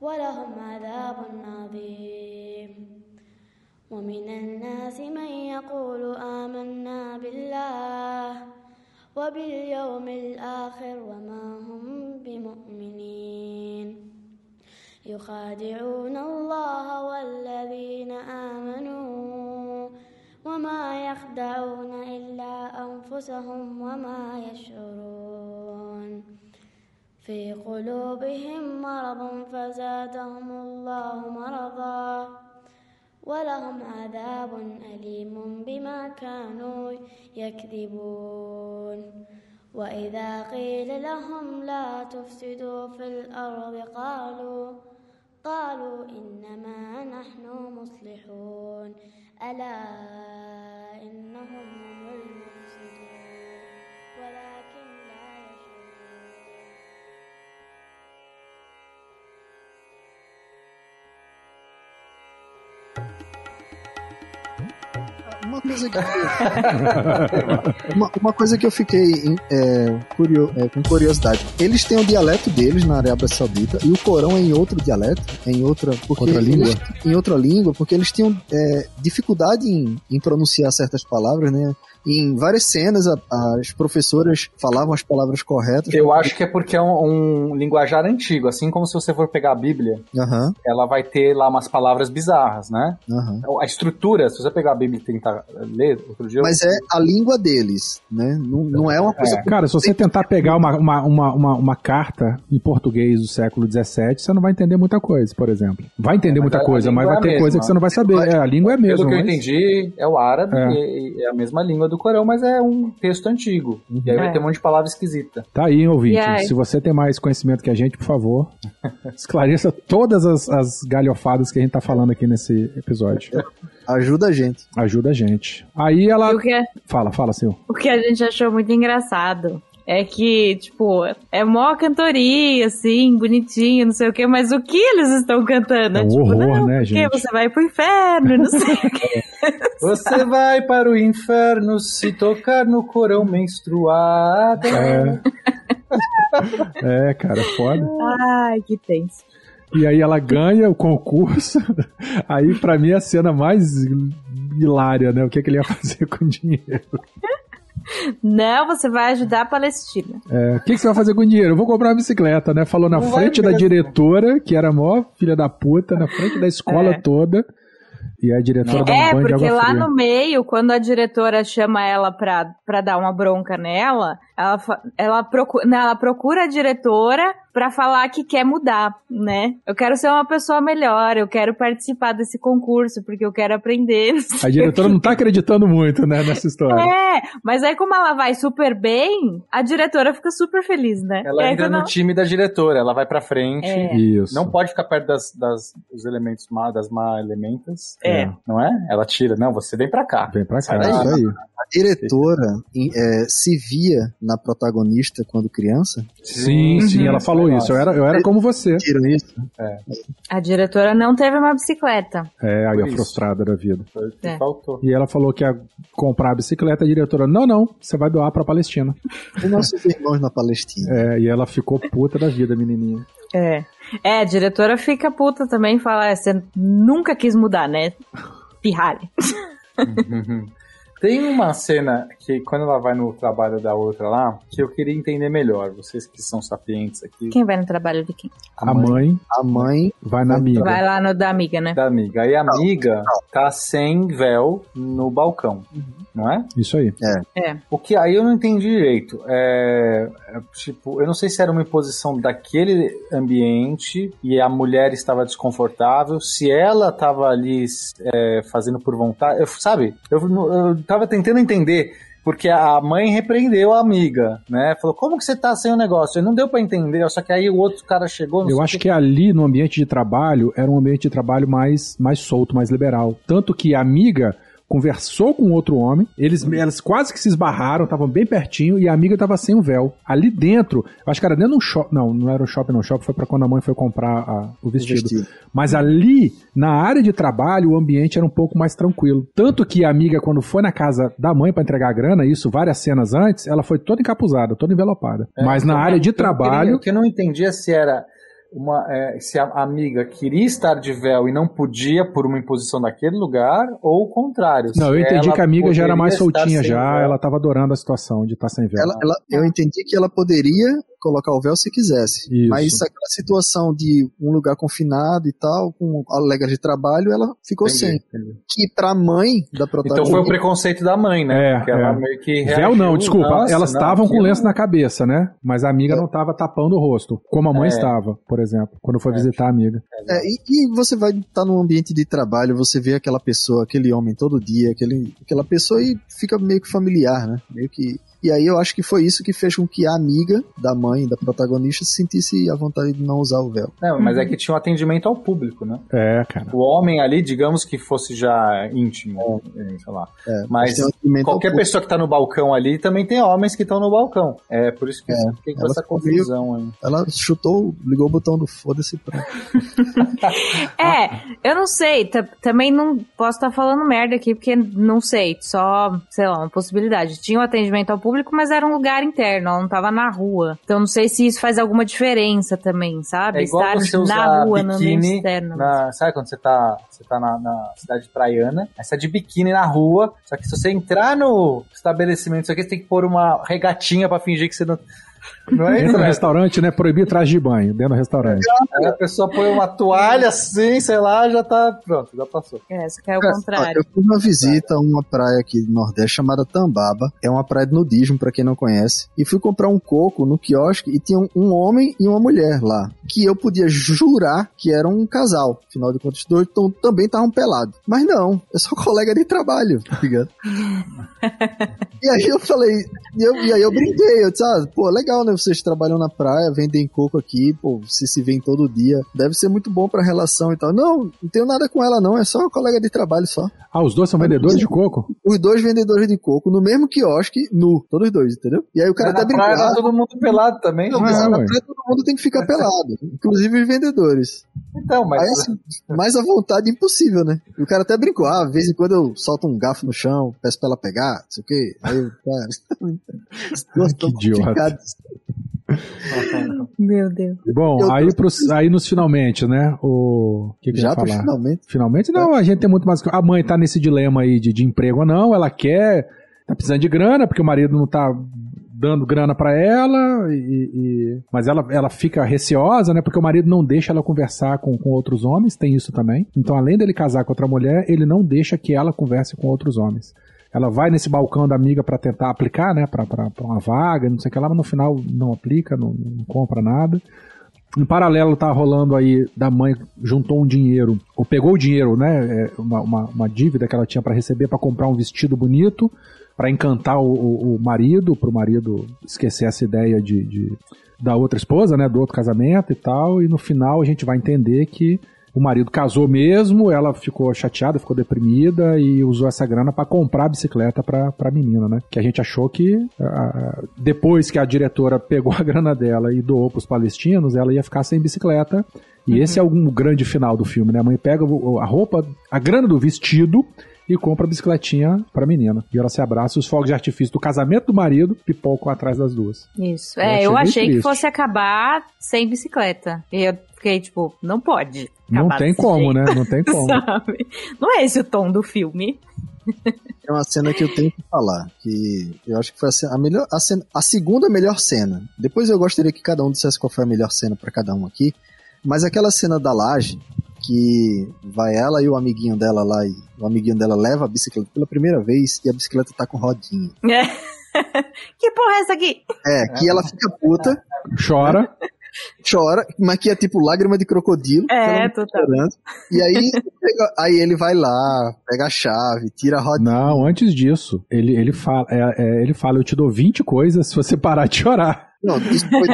ولهم عذاب عظيم. ومن الناس من يقول آمنا بالله وباليوم الآخر وما هم بمؤمنين. يخادعون الله والذين آمنوا وما يخدعون إلا أنفسهم وما يشعرون. في قلوبهم مرض فزادهم الله مرضا. ولهم عذاب أليم بما كانوا يكذبون. وإذا قيل لهم لا تفسدوا في الأرض قالوا قالوا إنما نحن مصلحون. ألا إنهم هم المفسدون. ولكن Uma coisa que, uma, uma coisa que eu fiquei em- é, curio- é, com curiosidade. Eles têm o dialeto deles na Arábia Saudita e o Corão é em outro dialeto, é em outra, Outra eles- língua? em outra língua, porque eles tinham é, dificuldade em, em pronunciar certas palavras, né? Em várias cenas a- as professoras falavam as palavras corretas. Eu acho que é porque é um, um linguajar antigo, assim como se você for pegar a Bíblia, Aham, ela vai ter lá umas palavras bizarras, né? aham. A estrutura, se você pegar a Bíblia e tentar ler, outro dia eu- Mas é a língua deles, né? Não, não é uma coisa. Cara, se você tentar pegar uma, uma, uma, uma, uma carta em português do século XVII, você não vai entender muita coisa, por exemplo. Vai entender muita a coisa, mas vai é ter coisa mesma. que você não vai saber. É, a língua é a mesma. Pelo que eu mas- entendi, é o árabe, É. e- e é a mesma língua do Corão, mas é um texto antigo. E aí vai É. ter um monte de palavra esquisita. Tá aí, ouvinte. Aí? Se você tem mais conhecimento que a gente, por favor, <laughs> esclareça todas as, as galhofadas que a gente tá falando aqui nesse episódio. <laughs> Ajuda a gente. Ajuda a gente. Aí ela. O que, é- Fala, fala, Sil. o que a gente achou muito engraçado é que, tipo, é mó cantoria, assim, bonitinho, não sei o quê, mas o que eles estão cantando? É um tipo, horror, não, né, porque gente? você vai pro inferno, não sei o quê. <laughs> Você vai para o inferno se tocar no Corão menstruado. É. É, cara, foda. Ai, que tenso. E aí ela ganha o concurso. <laughs> Aí, pra mim, é a cena mais hilária, né? O que, é que ele ia fazer com o dinheiro? Não, você vai ajudar a Palestina. É, o que, que você vai fazer com o dinheiro? Eu vou comprar uma bicicleta, né? Falou na Não frente da diretora, que era a maior filha da puta, na frente da escola É. toda. E a diretora um É, porque lá fria. no meio, quando a diretora chama ela pra, pra dar uma bronca nela, ela, ela, procura, ela procura a diretora pra falar que quer mudar, né? Eu quero ser uma pessoa melhor, eu quero participar desse concurso, porque eu quero aprender. <laughs> A diretora não tá acreditando muito, né, nessa história. É, mas aí como ela vai super bem, a diretora fica super feliz, né? Ela aí, entra no ela- time da diretora, ela vai pra frente. É. Isso. Não pode ficar perto das, das dos elementos má, das má elementas. É. Não é? Ela tira, não, você vem pra cá. Vem pra cá, isso daí. aí. A diretora é, se via na protagonista quando criança. Sim, sim, Uhum. ela falou isso. Eu era, eu era como você. Tiram isso? A diretora não teve uma bicicleta. É, aí a frustrada da vida. É. faltou. E ela falou que ia comprar a bicicleta, a diretora, não, não, você vai doar pra Palestina. Os nossos irmãos na Palestina. É, e ela ficou puta da vida, menininha. É. É, a diretora fica puta também e fala, "É, você nunca quis mudar, né? Pirralha. Tem uma cena que, quando ela vai no trabalho da outra lá, que eu queria entender melhor. Vocês que são sapientes aqui. Quem vai no trabalho de quem? A mãe A mãe vai na amiga. Vai lá no da amiga, né? Da amiga. Aí a amiga tá sem véu no balcão. não é? Isso aí. É. O que aí eu não entendi direito. É, é, tipo, eu não sei se era uma imposição daquele ambiente e a mulher estava desconfortável, se ela estava ali é, fazendo por vontade. Eu, sabe? Eu, eu tava tentando entender. Porque a mãe repreendeu a amiga, né? Falou, como que você tá sem o negócio? Não deu pra entender, só que aí o outro cara chegou... Eu acho o que ali no ambiente de trabalho era um ambiente de trabalho mais, mais solto, mais liberal. Tanto que a amiga conversou com outro homem, eles, elas quase que se esbarraram, estavam bem pertinho e a amiga estava sem o véu. Ali dentro, acho que era dentro de um shopping, não, não era o shopping, não, o shopping foi para quando a mãe foi comprar a- o, vestido. vestido. Mas ali, na área de trabalho, o ambiente era um pouco mais tranquilo. Tanto que a amiga, quando foi na casa da mãe para entregar a grana, isso várias cenas antes, ela foi toda encapuzada, toda envelopada. É, Mas na área de trabalho, O que eu não entendia se era uma, é, se a amiga queria estar de véu e não podia por uma imposição daquele lugar, ou o contrário. Não, eu entendi que a amiga já era mais soltinha já, véu. ela tava adorando a situação de estar sem véu. Ela, ela- eu entendi que ela poderia colocar o véu se quisesse. Isso. Mas aquela situação de um lugar confinado e tal, com alega de trabalho, ela ficou Entendi, sem. entendi. Que pra mãe da Então protagonista. foi o preconceito da mãe, né? É, Porque ela é. meio que Véu reagiu, não, desculpa. nossa, elas estavam com lenço na cabeça, né? Mas a amiga não estava tapando o rosto, como a mãe É. estava, por exemplo, quando foi visitar a amiga. É, e, e você vai estar num ambiente de trabalho, você vê aquela pessoa, aquele homem todo dia, aquele, aquela pessoa e fica meio que familiar, né? Meio que. E aí eu acho que foi isso que fez com que a amiga da mãe, da protagonista, se sentisse a vontade de não usar o véu. Não, mas é que tinha um atendimento ao público, né? É, cara. O homem ali, digamos que fosse já íntimo, eh, sei lá. É, Mas um ao qualquer pessoa que tá no balcão ali também tem homens que estão no balcão. É por isso que É, tem com essa ficou meio- confusão aí. Ela chutou, ligou o botão do foda-se pra. <laughs> É, eu não sei, ta- também não posso estar falando merda aqui, porque não sei, só, sei lá, uma possibilidade. Tinha um atendimento ao público, mas era um lugar interno, ela não tava na rua. Então não sei se isso faz alguma diferença também, sabe? É igual Estar você na usar rua, no ambiente biquíni externo. na, sabe quando você tá, você tá na, na cidade praiana, aí você tá de biquíni na rua, só que se você entrar no estabelecimento, isso aqui, você tem que pôr uma regatinha pra fingir que você não... Não é isso, Entra no restaurante, né? Proibir traje de banho dentro do restaurante. Aí a pessoa põe uma toalha assim, sei lá, já tá... Pronto, já passou. É, só que é o contrário. Eu fiz uma visita a uma praia aqui do Nordeste chamada Tambaba. É uma praia de nudismo, pra quem não conhece. E fui comprar um coco no quiosque e tinha um, um homem e uma mulher lá. Que eu podia jurar que eram um casal. Afinal de contas, os dois tão- também estavam pelados. Mas não, é só <laughs> colega de trabalho, tá ligado? <laughs> e aí eu falei, e, eu- e aí eu brinquei, eu disse, ah, pô, legal, né? Vocês trabalham na praia, vendem coco aqui, pô, vocês se veem todo dia. Deve ser muito bom pra relação e tal. Não, não tenho nada com ela, não. É só colega de trabalho só. Ah, os dois são vendedores de coco? Os dois vendedores de coco no mesmo quiosque, nu. Todos os dois, entendeu? E aí o cara até na praia brincou. tá todo mundo pelado também. Não, Ah, mas na ué. praia todo mundo tem que ficar pelado. Inclusive os vendedores. Então, mas... Aí assim, mais à vontade impossível, né? E o cara até brincou, ah, de vez em quando eu solto um garfo no chão, peço pra ela pegar, não sei o quê. Aí eu, cara. <laughs> Que idiota. Meu Deus. Bom, aí, pros, aí nos finalmente, né? O que, que eu Já pro falar? finalmente. Finalmente não, a gente tem muito mais. A mãe tá nesse dilema aí de, de emprego ou não, ela quer, tá precisando de grana, porque o marido não tá dando grana pra ela, e, e- mas ela, ela fica receosa, né? Porque o marido não deixa ela conversar com, com outros homens, tem isso também. Então, além dele casar com outra mulher, ele não deixa que ela converse com outros homens. Ela vai nesse balcão da amiga pra tentar aplicar, né? Pra uma vaga, não sei o que lá, mas no final não aplica, não, não compra nada. Em paralelo tá rolando aí da mãe juntou um dinheiro, ou pegou o dinheiro, né, é, uma, uma, uma dívida que ela tinha para receber para comprar um vestido bonito, para encantar o, o, o marido, pro marido esquecer essa ideia de, de- da outra esposa, né, do outro casamento e tal, e no final a gente vai entender que o marido casou mesmo, ela ficou chateada, ficou deprimida e usou essa grana para comprar a bicicleta pra, pra menina, né? Que a gente achou que ah, depois que a diretora pegou a <laughs> grana dela e doou pros palestinos, ela ia ficar sem bicicleta. E esse é algum grande final do filme, né? A mãe pega a roupa, a grana do vestido e compra a bicicletinha pra menina. E ela se abraça os fogos de artifício do casamento do marido pipocam atrás das duas. Isso. Eu É, achei eu achei que fosse acabar sem bicicleta. E eu fiquei tipo, não pode. Não tem como, jeito, né? Não tem <laughs> como. Sabe? Não é esse o tom do filme. É uma cena que eu tenho que falar, que eu acho que foi a, cena- a melhor, a, cena- a segunda melhor cena. Depois eu gostaria que cada um dissesse qual foi a melhor cena pra cada um aqui, mas aquela cena da laje, que vai ela e o amiguinho dela lá, e o amiguinho dela leva a bicicleta pela primeira vez e a bicicleta tá com rodinha. É. <laughs> que porra é essa aqui? É, que ela fica puta, Chora. Chora, mas que é tipo lágrima de crocodilo. É, não tá total. E aí, pega- aí ele vai lá, pega a chave, tira a rodinha. Não, antes disso, ele, ele, fala, é, é, ele fala: Eu te dou 20 coisas se você parar de chorar. Não,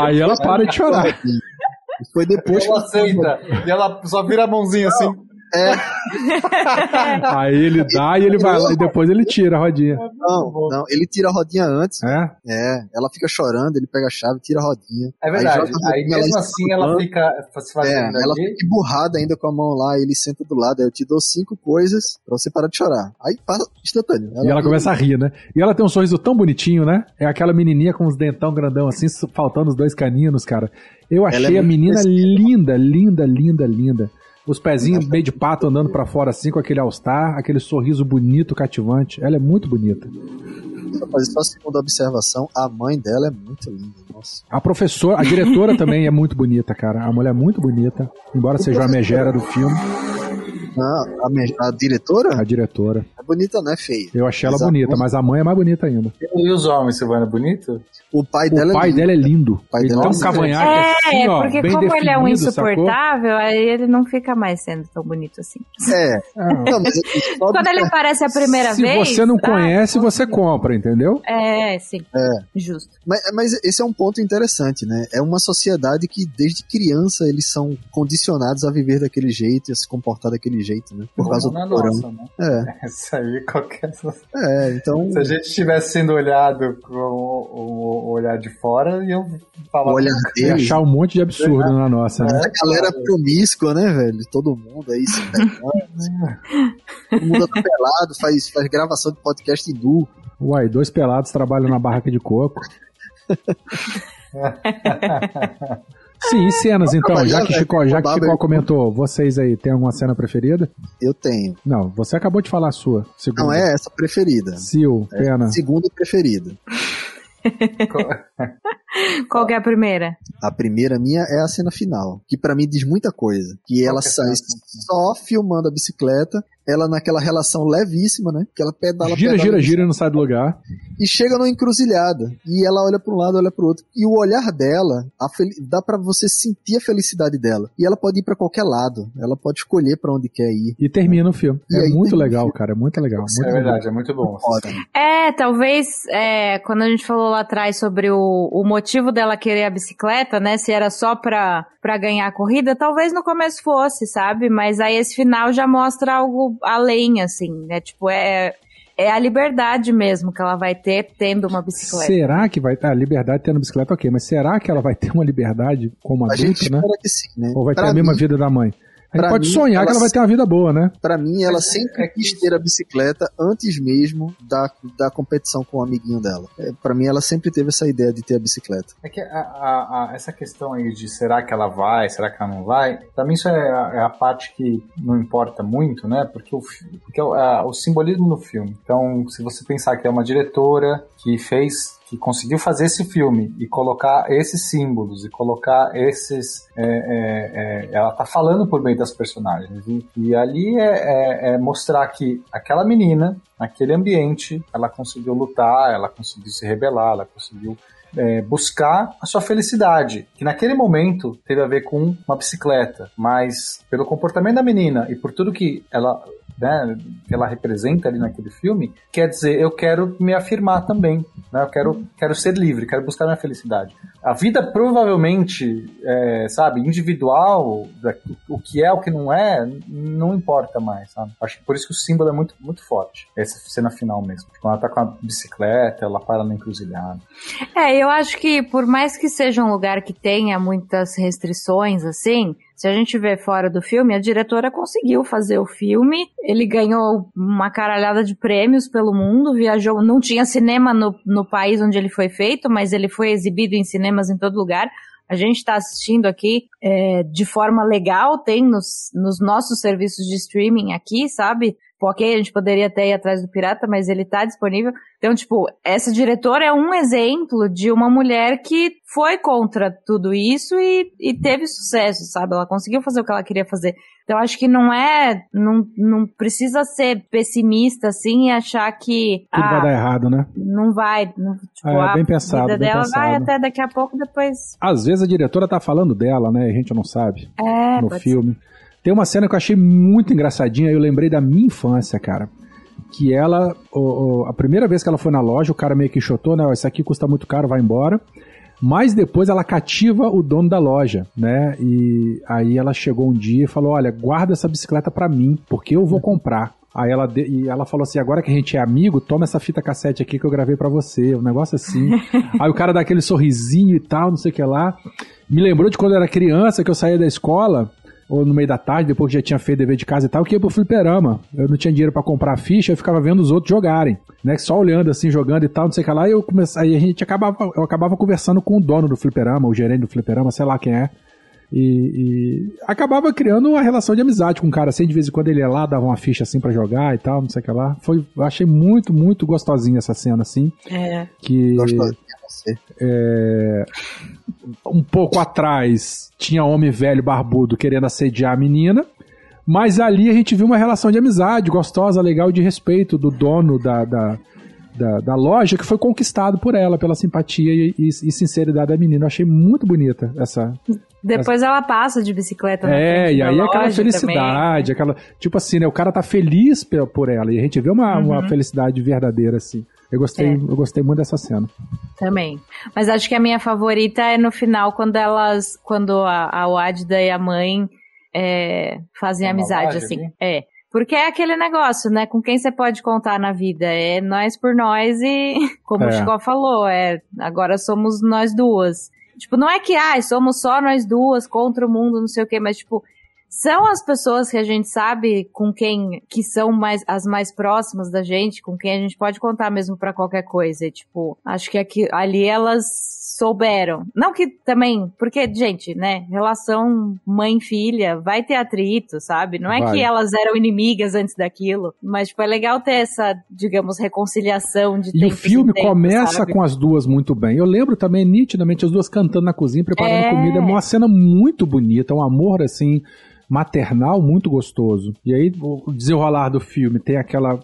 Aí ela para de chorar. Isso foi depois ela aceita. E ela só vira a mãozinha assim. É, <laughs> Aí ele dá e ele vai lá e depois ele tira a rodinha. não, não, ele tira a rodinha antes. É? É, ela fica chorando, ele pega a chave, tira a rodinha. É verdade. a Aí, rodinha lá mesmo assim ela fica se fazendo É, ela ali. fica emburrada ainda com a mão lá, ele senta do lado, aí eu te dou cinco coisas pra você parar de chorar. Aí passa instantâneo. E ela começa a rir, né? E ela tem um sorriso tão bonitinho, né? É aquela menininha com os dentão grandão assim, faltando os dois caninos, cara. Eu Ela é achei a muito menina linda, linda, linda, linda. Os pezinhos meio de pato andando pra fora assim, com aquele all-star, aquele sorriso bonito, cativante. Ela é muito bonita. Só fazer só a segunda observação, a mãe dela é muito linda. Nossa. A professora, a diretora também é muito bonita, cara. A mulher é muito bonita, embora seja uma megera do filme, Não, a, me- a diretora a diretora. é bonita, não é feia. Eu achei ela bonita, mas a mãe é mais bonita ainda. E os homens, Silvana, é bonito? O pai O dela pai é lindo. dela é lindo. pai ele dela tem é um cavanhaque É, assim, ó, porque bem como ele é um definido, sacou? insuportável, aí ele não fica mais sendo tão bonito assim. É. Ah, <laughs> Não, mas Quando ele aparece a primeira Se vez. você não ah, conhece, você compra, entendeu? É, sim. É. Justo. Mas, mas esse é um ponto interessante, né? É uma sociedade que desde criança eles são condicionados a viver daquele jeito e a se comportar daquele jeito, né? Por causa é do porão. nossa, né? É, <laughs> Isso aí, qualquer. <laughs> é, então Se a gente estivesse sendo olhado com o, o olhar de fora, eu falar. o olhar E deles, achar um monte de absurdo na nossa, né? a galera promíscua, né, velho? Todo mundo aí se pegando. <laughs> Todo mundo anda pelado, faz, faz gravação de podcast nu. Uai, dois pelados trabalham na barraca de coco. Sim, e cenas então, já que trabalhar, Chico, já que Chico comentou, vocês aí tem alguma cena preferida? Eu tenho. Não, você acabou de falar a sua. Segunda. Não é essa preferida. Sil, pena. Segunda preferida. <laughs> Qual que é a primeira? A primeira minha é a cena final, que pra mim diz muita coisa. Que ela que é sai só filmando a bicicleta, ela naquela relação levíssima, né? Que ela pedala, Gira, pedala, gira, gira e não sai do lugar. e chega numa encruzilhada. E ela olha para um lado, olha para o outro. E o olhar dela, a fel- dá pra você sentir a felicidade dela. E ela pode ir pra qualquer lado. Ela pode escolher pra onde quer ir. E termina o filme. E é muito legal, filme. cara. É muito legal. Muito É legal. verdade, é muito bom. Ótimo. É, talvez é, quando a gente falou lá atrás sobre o, o motivo dela querer a bicicleta, né? Se era só pra, pra ganhar a corrida, talvez no começo fosse, sabe? Mas aí esse final já mostra algo além, assim, né? Tipo, é, é a liberdade mesmo que ela vai ter tendo uma bicicleta. Será que vai ter a liberdade tendo bicicleta? Ok, mas será que ela vai ter uma liberdade como A gente né? que sim, né? Ou vai ter Pra a mesma mim- vida da mãe? A gente pra pode mim, sonhar que ela ela vai ter uma vida boa, né? Pra mim, ela Mas sempre é quis ter a bicicleta antes mesmo da, da competição com o amiguinho dela. É, pra mim, ela sempre teve essa ideia de ter a bicicleta. É que a- a- a- essa questão aí de será que ela vai, será que ela não vai, pra mim isso é a, é a parte que não importa muito, né? Porque o, porque é o, a- o simbolismo no filme. Então, se você pensar que é uma diretora que fez, que conseguiu fazer esse filme e colocar esses símbolos e colocar esses. é, é, é, ela tá falando por meio das personagens. E, e ali é, é- é mostrar que aquela menina, naquele ambiente, ela conseguiu lutar, ela conseguiu se rebelar, ela conseguiu é, buscar a sua felicidade, que naquele momento teve a ver com uma bicicleta, mas pelo comportamento da menina e por tudo que ela, né, que ela representa ali naquele filme, quer dizer, eu quero me afirmar também, né, eu quero, quero ser livre, quero buscar minha felicidade. A vida provavelmente, é, sabe, individual, o que é, o que não é, não importa mais, sabe? Acho que por isso que o símbolo é muito, muito forte, essa cena final mesmo. Quando ela tá com a bicicleta, ela para na encruzilhada. É, eu acho que por mais que seja um lugar que tenha muitas restrições, assim, se a gente vê fora do filme, a diretora conseguiu fazer o filme, ele ganhou uma caralhada de prêmios pelo mundo, viajou, não tinha cinema no, no país onde ele foi feito, mas ele foi exibido em cinemas em todo lugar. A gente está assistindo aqui é, de forma legal, tem nos, nos nossos serviços de streaming aqui, sabe? Ok, a gente poderia até ir atrás do pirata, mas ele tá disponível. Então, tipo, essa diretora é um exemplo de uma mulher que foi contra tudo isso e, e teve sucesso, sabe? Ela conseguiu fazer o que ela queria fazer. Então, acho que não é. Não, não precisa ser pessimista, assim, e achar que. Tudo ah, vai dar errado, né? Não vai. Não, tipo, É, a bem pensado, vida bem dela vai pensado. até daqui a pouco, depois. Às vezes a diretora tá falando dela, né? E a gente não sabe. É, no filme. Tem uma cena que eu achei muito engraçadinha, eu lembrei da minha infância, cara. Que ela, o- o- a primeira vez que ela foi na loja, o cara meio que chotou, né? Isso aqui custa muito caro, vai embora. Mas depois ela cativa o dono da loja, né? E aí ela chegou um dia e falou: Olha, guarda essa bicicleta pra mim, porque eu vou comprar. Aí ela, de- e ela falou assim: agora que a gente é amigo, toma essa fita cassete aqui que eu gravei pra você. Um negócio assim. <laughs> Aí o cara dá aquele sorrisinho e tal, não sei o que lá. Me lembrou de quando eu era criança, que eu saía da escola, ou no meio da tarde, depois que já tinha feito dever de casa e tal, que ia pro fliperama. Eu não tinha dinheiro pra comprar ficha, eu ficava vendo os outros jogarem, né? Só olhando assim, jogando e tal, não sei o que lá. E eu comecei, aí a gente acabava, eu acabava conversando com o dono do fliperama, o gerente do fliperama, sei lá quem é. E, e acabava criando uma relação de amizade com o cara, assim, de vez em quando ele ia lá, dava uma ficha assim pra jogar e tal, não sei o que lá. Foi, achei muito, muito gostosinha essa cena, assim. É. Que Gostosinha você. é, um pouco atrás tinha homem velho barbudo querendo assediar a menina. Mas ali a gente viu uma relação de amizade gostosa, legal e de respeito do dono da, da, da, da loja que foi conquistado por ela, pela simpatia e, e- e sinceridade da menina. Eu achei muito bonita essa. Depois ela passa de bicicleta na É, e da aí aquela loja felicidade, aquela. Tipo assim, né? O cara tá feliz por ela. E a gente vê uma, Uhum. uma felicidade verdadeira, assim. Eu gostei, É. eu gostei muito dessa cena. Também. Mas acho que a minha favorita é no final, quando elas. Quando a, a Wadda e a mãe é, fazem Uma amizade, laje assim. É. Porque é aquele negócio, né? Com quem você pode contar na vida? É nós por nós e, <laughs> como É. o Chico falou, é agora somos nós duas. Tipo, não é que, ai, somos só nós duas contra o mundo, não sei o quê, mas, tipo, são as pessoas que a gente sabe com quem, que são mais, as mais próximas da gente, com quem a gente pode contar mesmo pra qualquer coisa. E, tipo, acho que aqui, ali elas souberam. Não que também, porque, gente, né, relação mãe-filha vai ter atrito, sabe? Não é Vai. que elas eram inimigas antes daquilo, mas, tipo, é legal ter essa, digamos, reconciliação de E o filme tempos, começa sabe? com as duas muito bem. Eu lembro também nitidamente as duas cantando na cozinha, preparando É. comida. É uma cena muito bonita, um amor assim maternal muito gostoso. E aí o desenrolar do filme tem aquela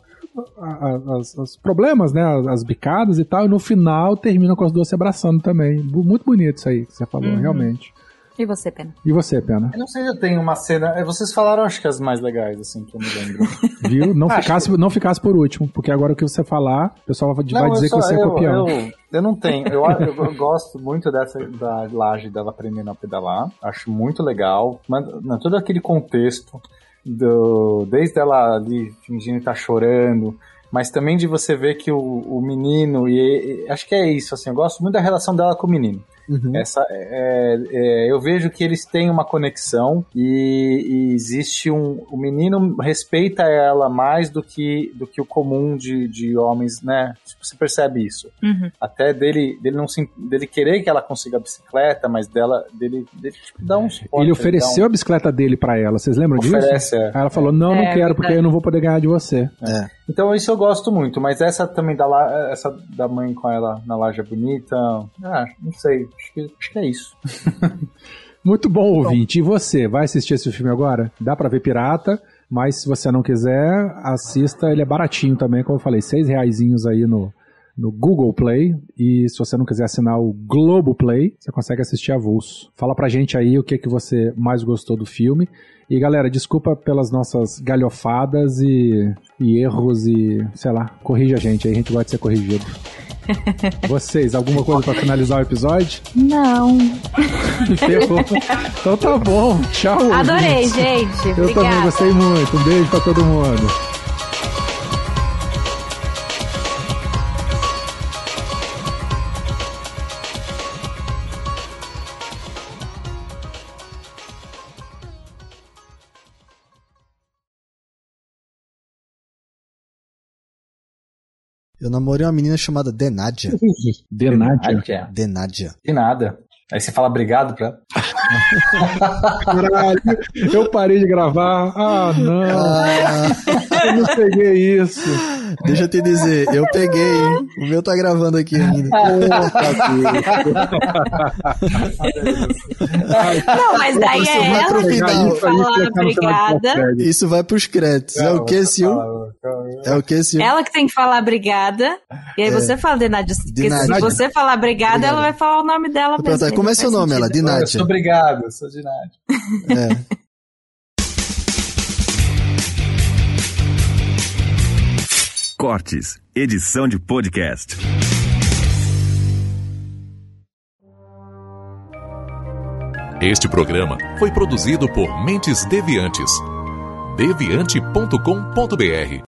os problemas, né, as, as bicadas e tal, e no final termina com as duas se abraçando também. Muito bonito isso aí que você falou, Uhum. realmente. E você, Pena? E você, Pena? Eu não sei se eu tenho uma cena. é, Vocês falaram, acho que as mais legais, assim, que eu me lembro. <laughs> Viu? Não <laughs> Acho ficasse, não ficasse por último, porque agora o que você falar, o pessoal vai Não, dizer só- que você é eu- copião. Eu, eu não tenho. Eu, eu, eu gosto muito dessa da laje dela aprendendo a pedalar. Acho muito legal. Mas não, todo aquele contexto do desde ela ali fingindo estar chorando, mas também de você ver que o, o menino e, e- acho que é isso. Assim, eu gosto muito da relação dela com o menino. Uhum. Essa, é, é, eu vejo que eles têm uma conexão e, e existe um. O menino respeita ela mais do que, do que o comum de, de homens, né? Você percebe isso. Uhum. Até dele, dele, não se, dele querer que ela consiga a bicicleta, mas dela, dele, dele tipo, dar uns Ele potes, ofereceu a bicicleta dele pra ela, vocês lembram disso? Oferece, é. Aí ela falou: Não, não É, quero, porque eu não vou poder ganhar de você. É. Então isso eu gosto muito, mas essa também da, la- essa da mãe com ela na laje é bonita. Ah, não sei, acho que, acho que é isso. <laughs> Muito bom, ouvinte. E você, vai assistir esse filme agora? Dá pra ver pirata, mas se você não quiser, assista. Ele é baratinho também, como eu falei, seis reaisinhos aí no, no Google Play. E se você não quiser assinar o Globo Play, você consegue assistir avulso. Fala pra gente aí o que, que você mais gostou do filme. E galera, desculpa pelas nossas galhofadas e, e erros e, sei lá, corrija a gente aí, a gente gosta de ser corrigido. <laughs> Vocês, alguma coisa pra finalizar o episódio? Não. <laughs> Ferrou. Então tá bom. Tchau. Adorei, ouvintes. gente. Eu também Obrigada. gostei muito. Um beijo pra todo mundo. Eu namorei uma menina chamada Denadia. Denádia. <laughs> Ah, Denadia. De nada. Aí você fala obrigado pra ela. Caralho, eu parei de gravar. Ah, não. Ah, Eu não peguei isso. Deixa eu te dizer, eu peguei, hein? O meu tá gravando aqui ainda. Não, mas daí é vai ela que tem que falar obrigada. Isso vai pros créditos. É o que, Sil? É o que, Sil? Ela que tem que falar obrigada. E aí você fala de Nádia. Porque Nádia. se você falar obrigada, Obrigado. ela vai falar o nome dela mesmo. como é seu nome, ela? sentido. Eu Dinátia. sou obrigado, eu sou de Nádia. É. Cortes, edição de podcast. Este programa foi produzido por Mentes Deviantes. deviante.com.br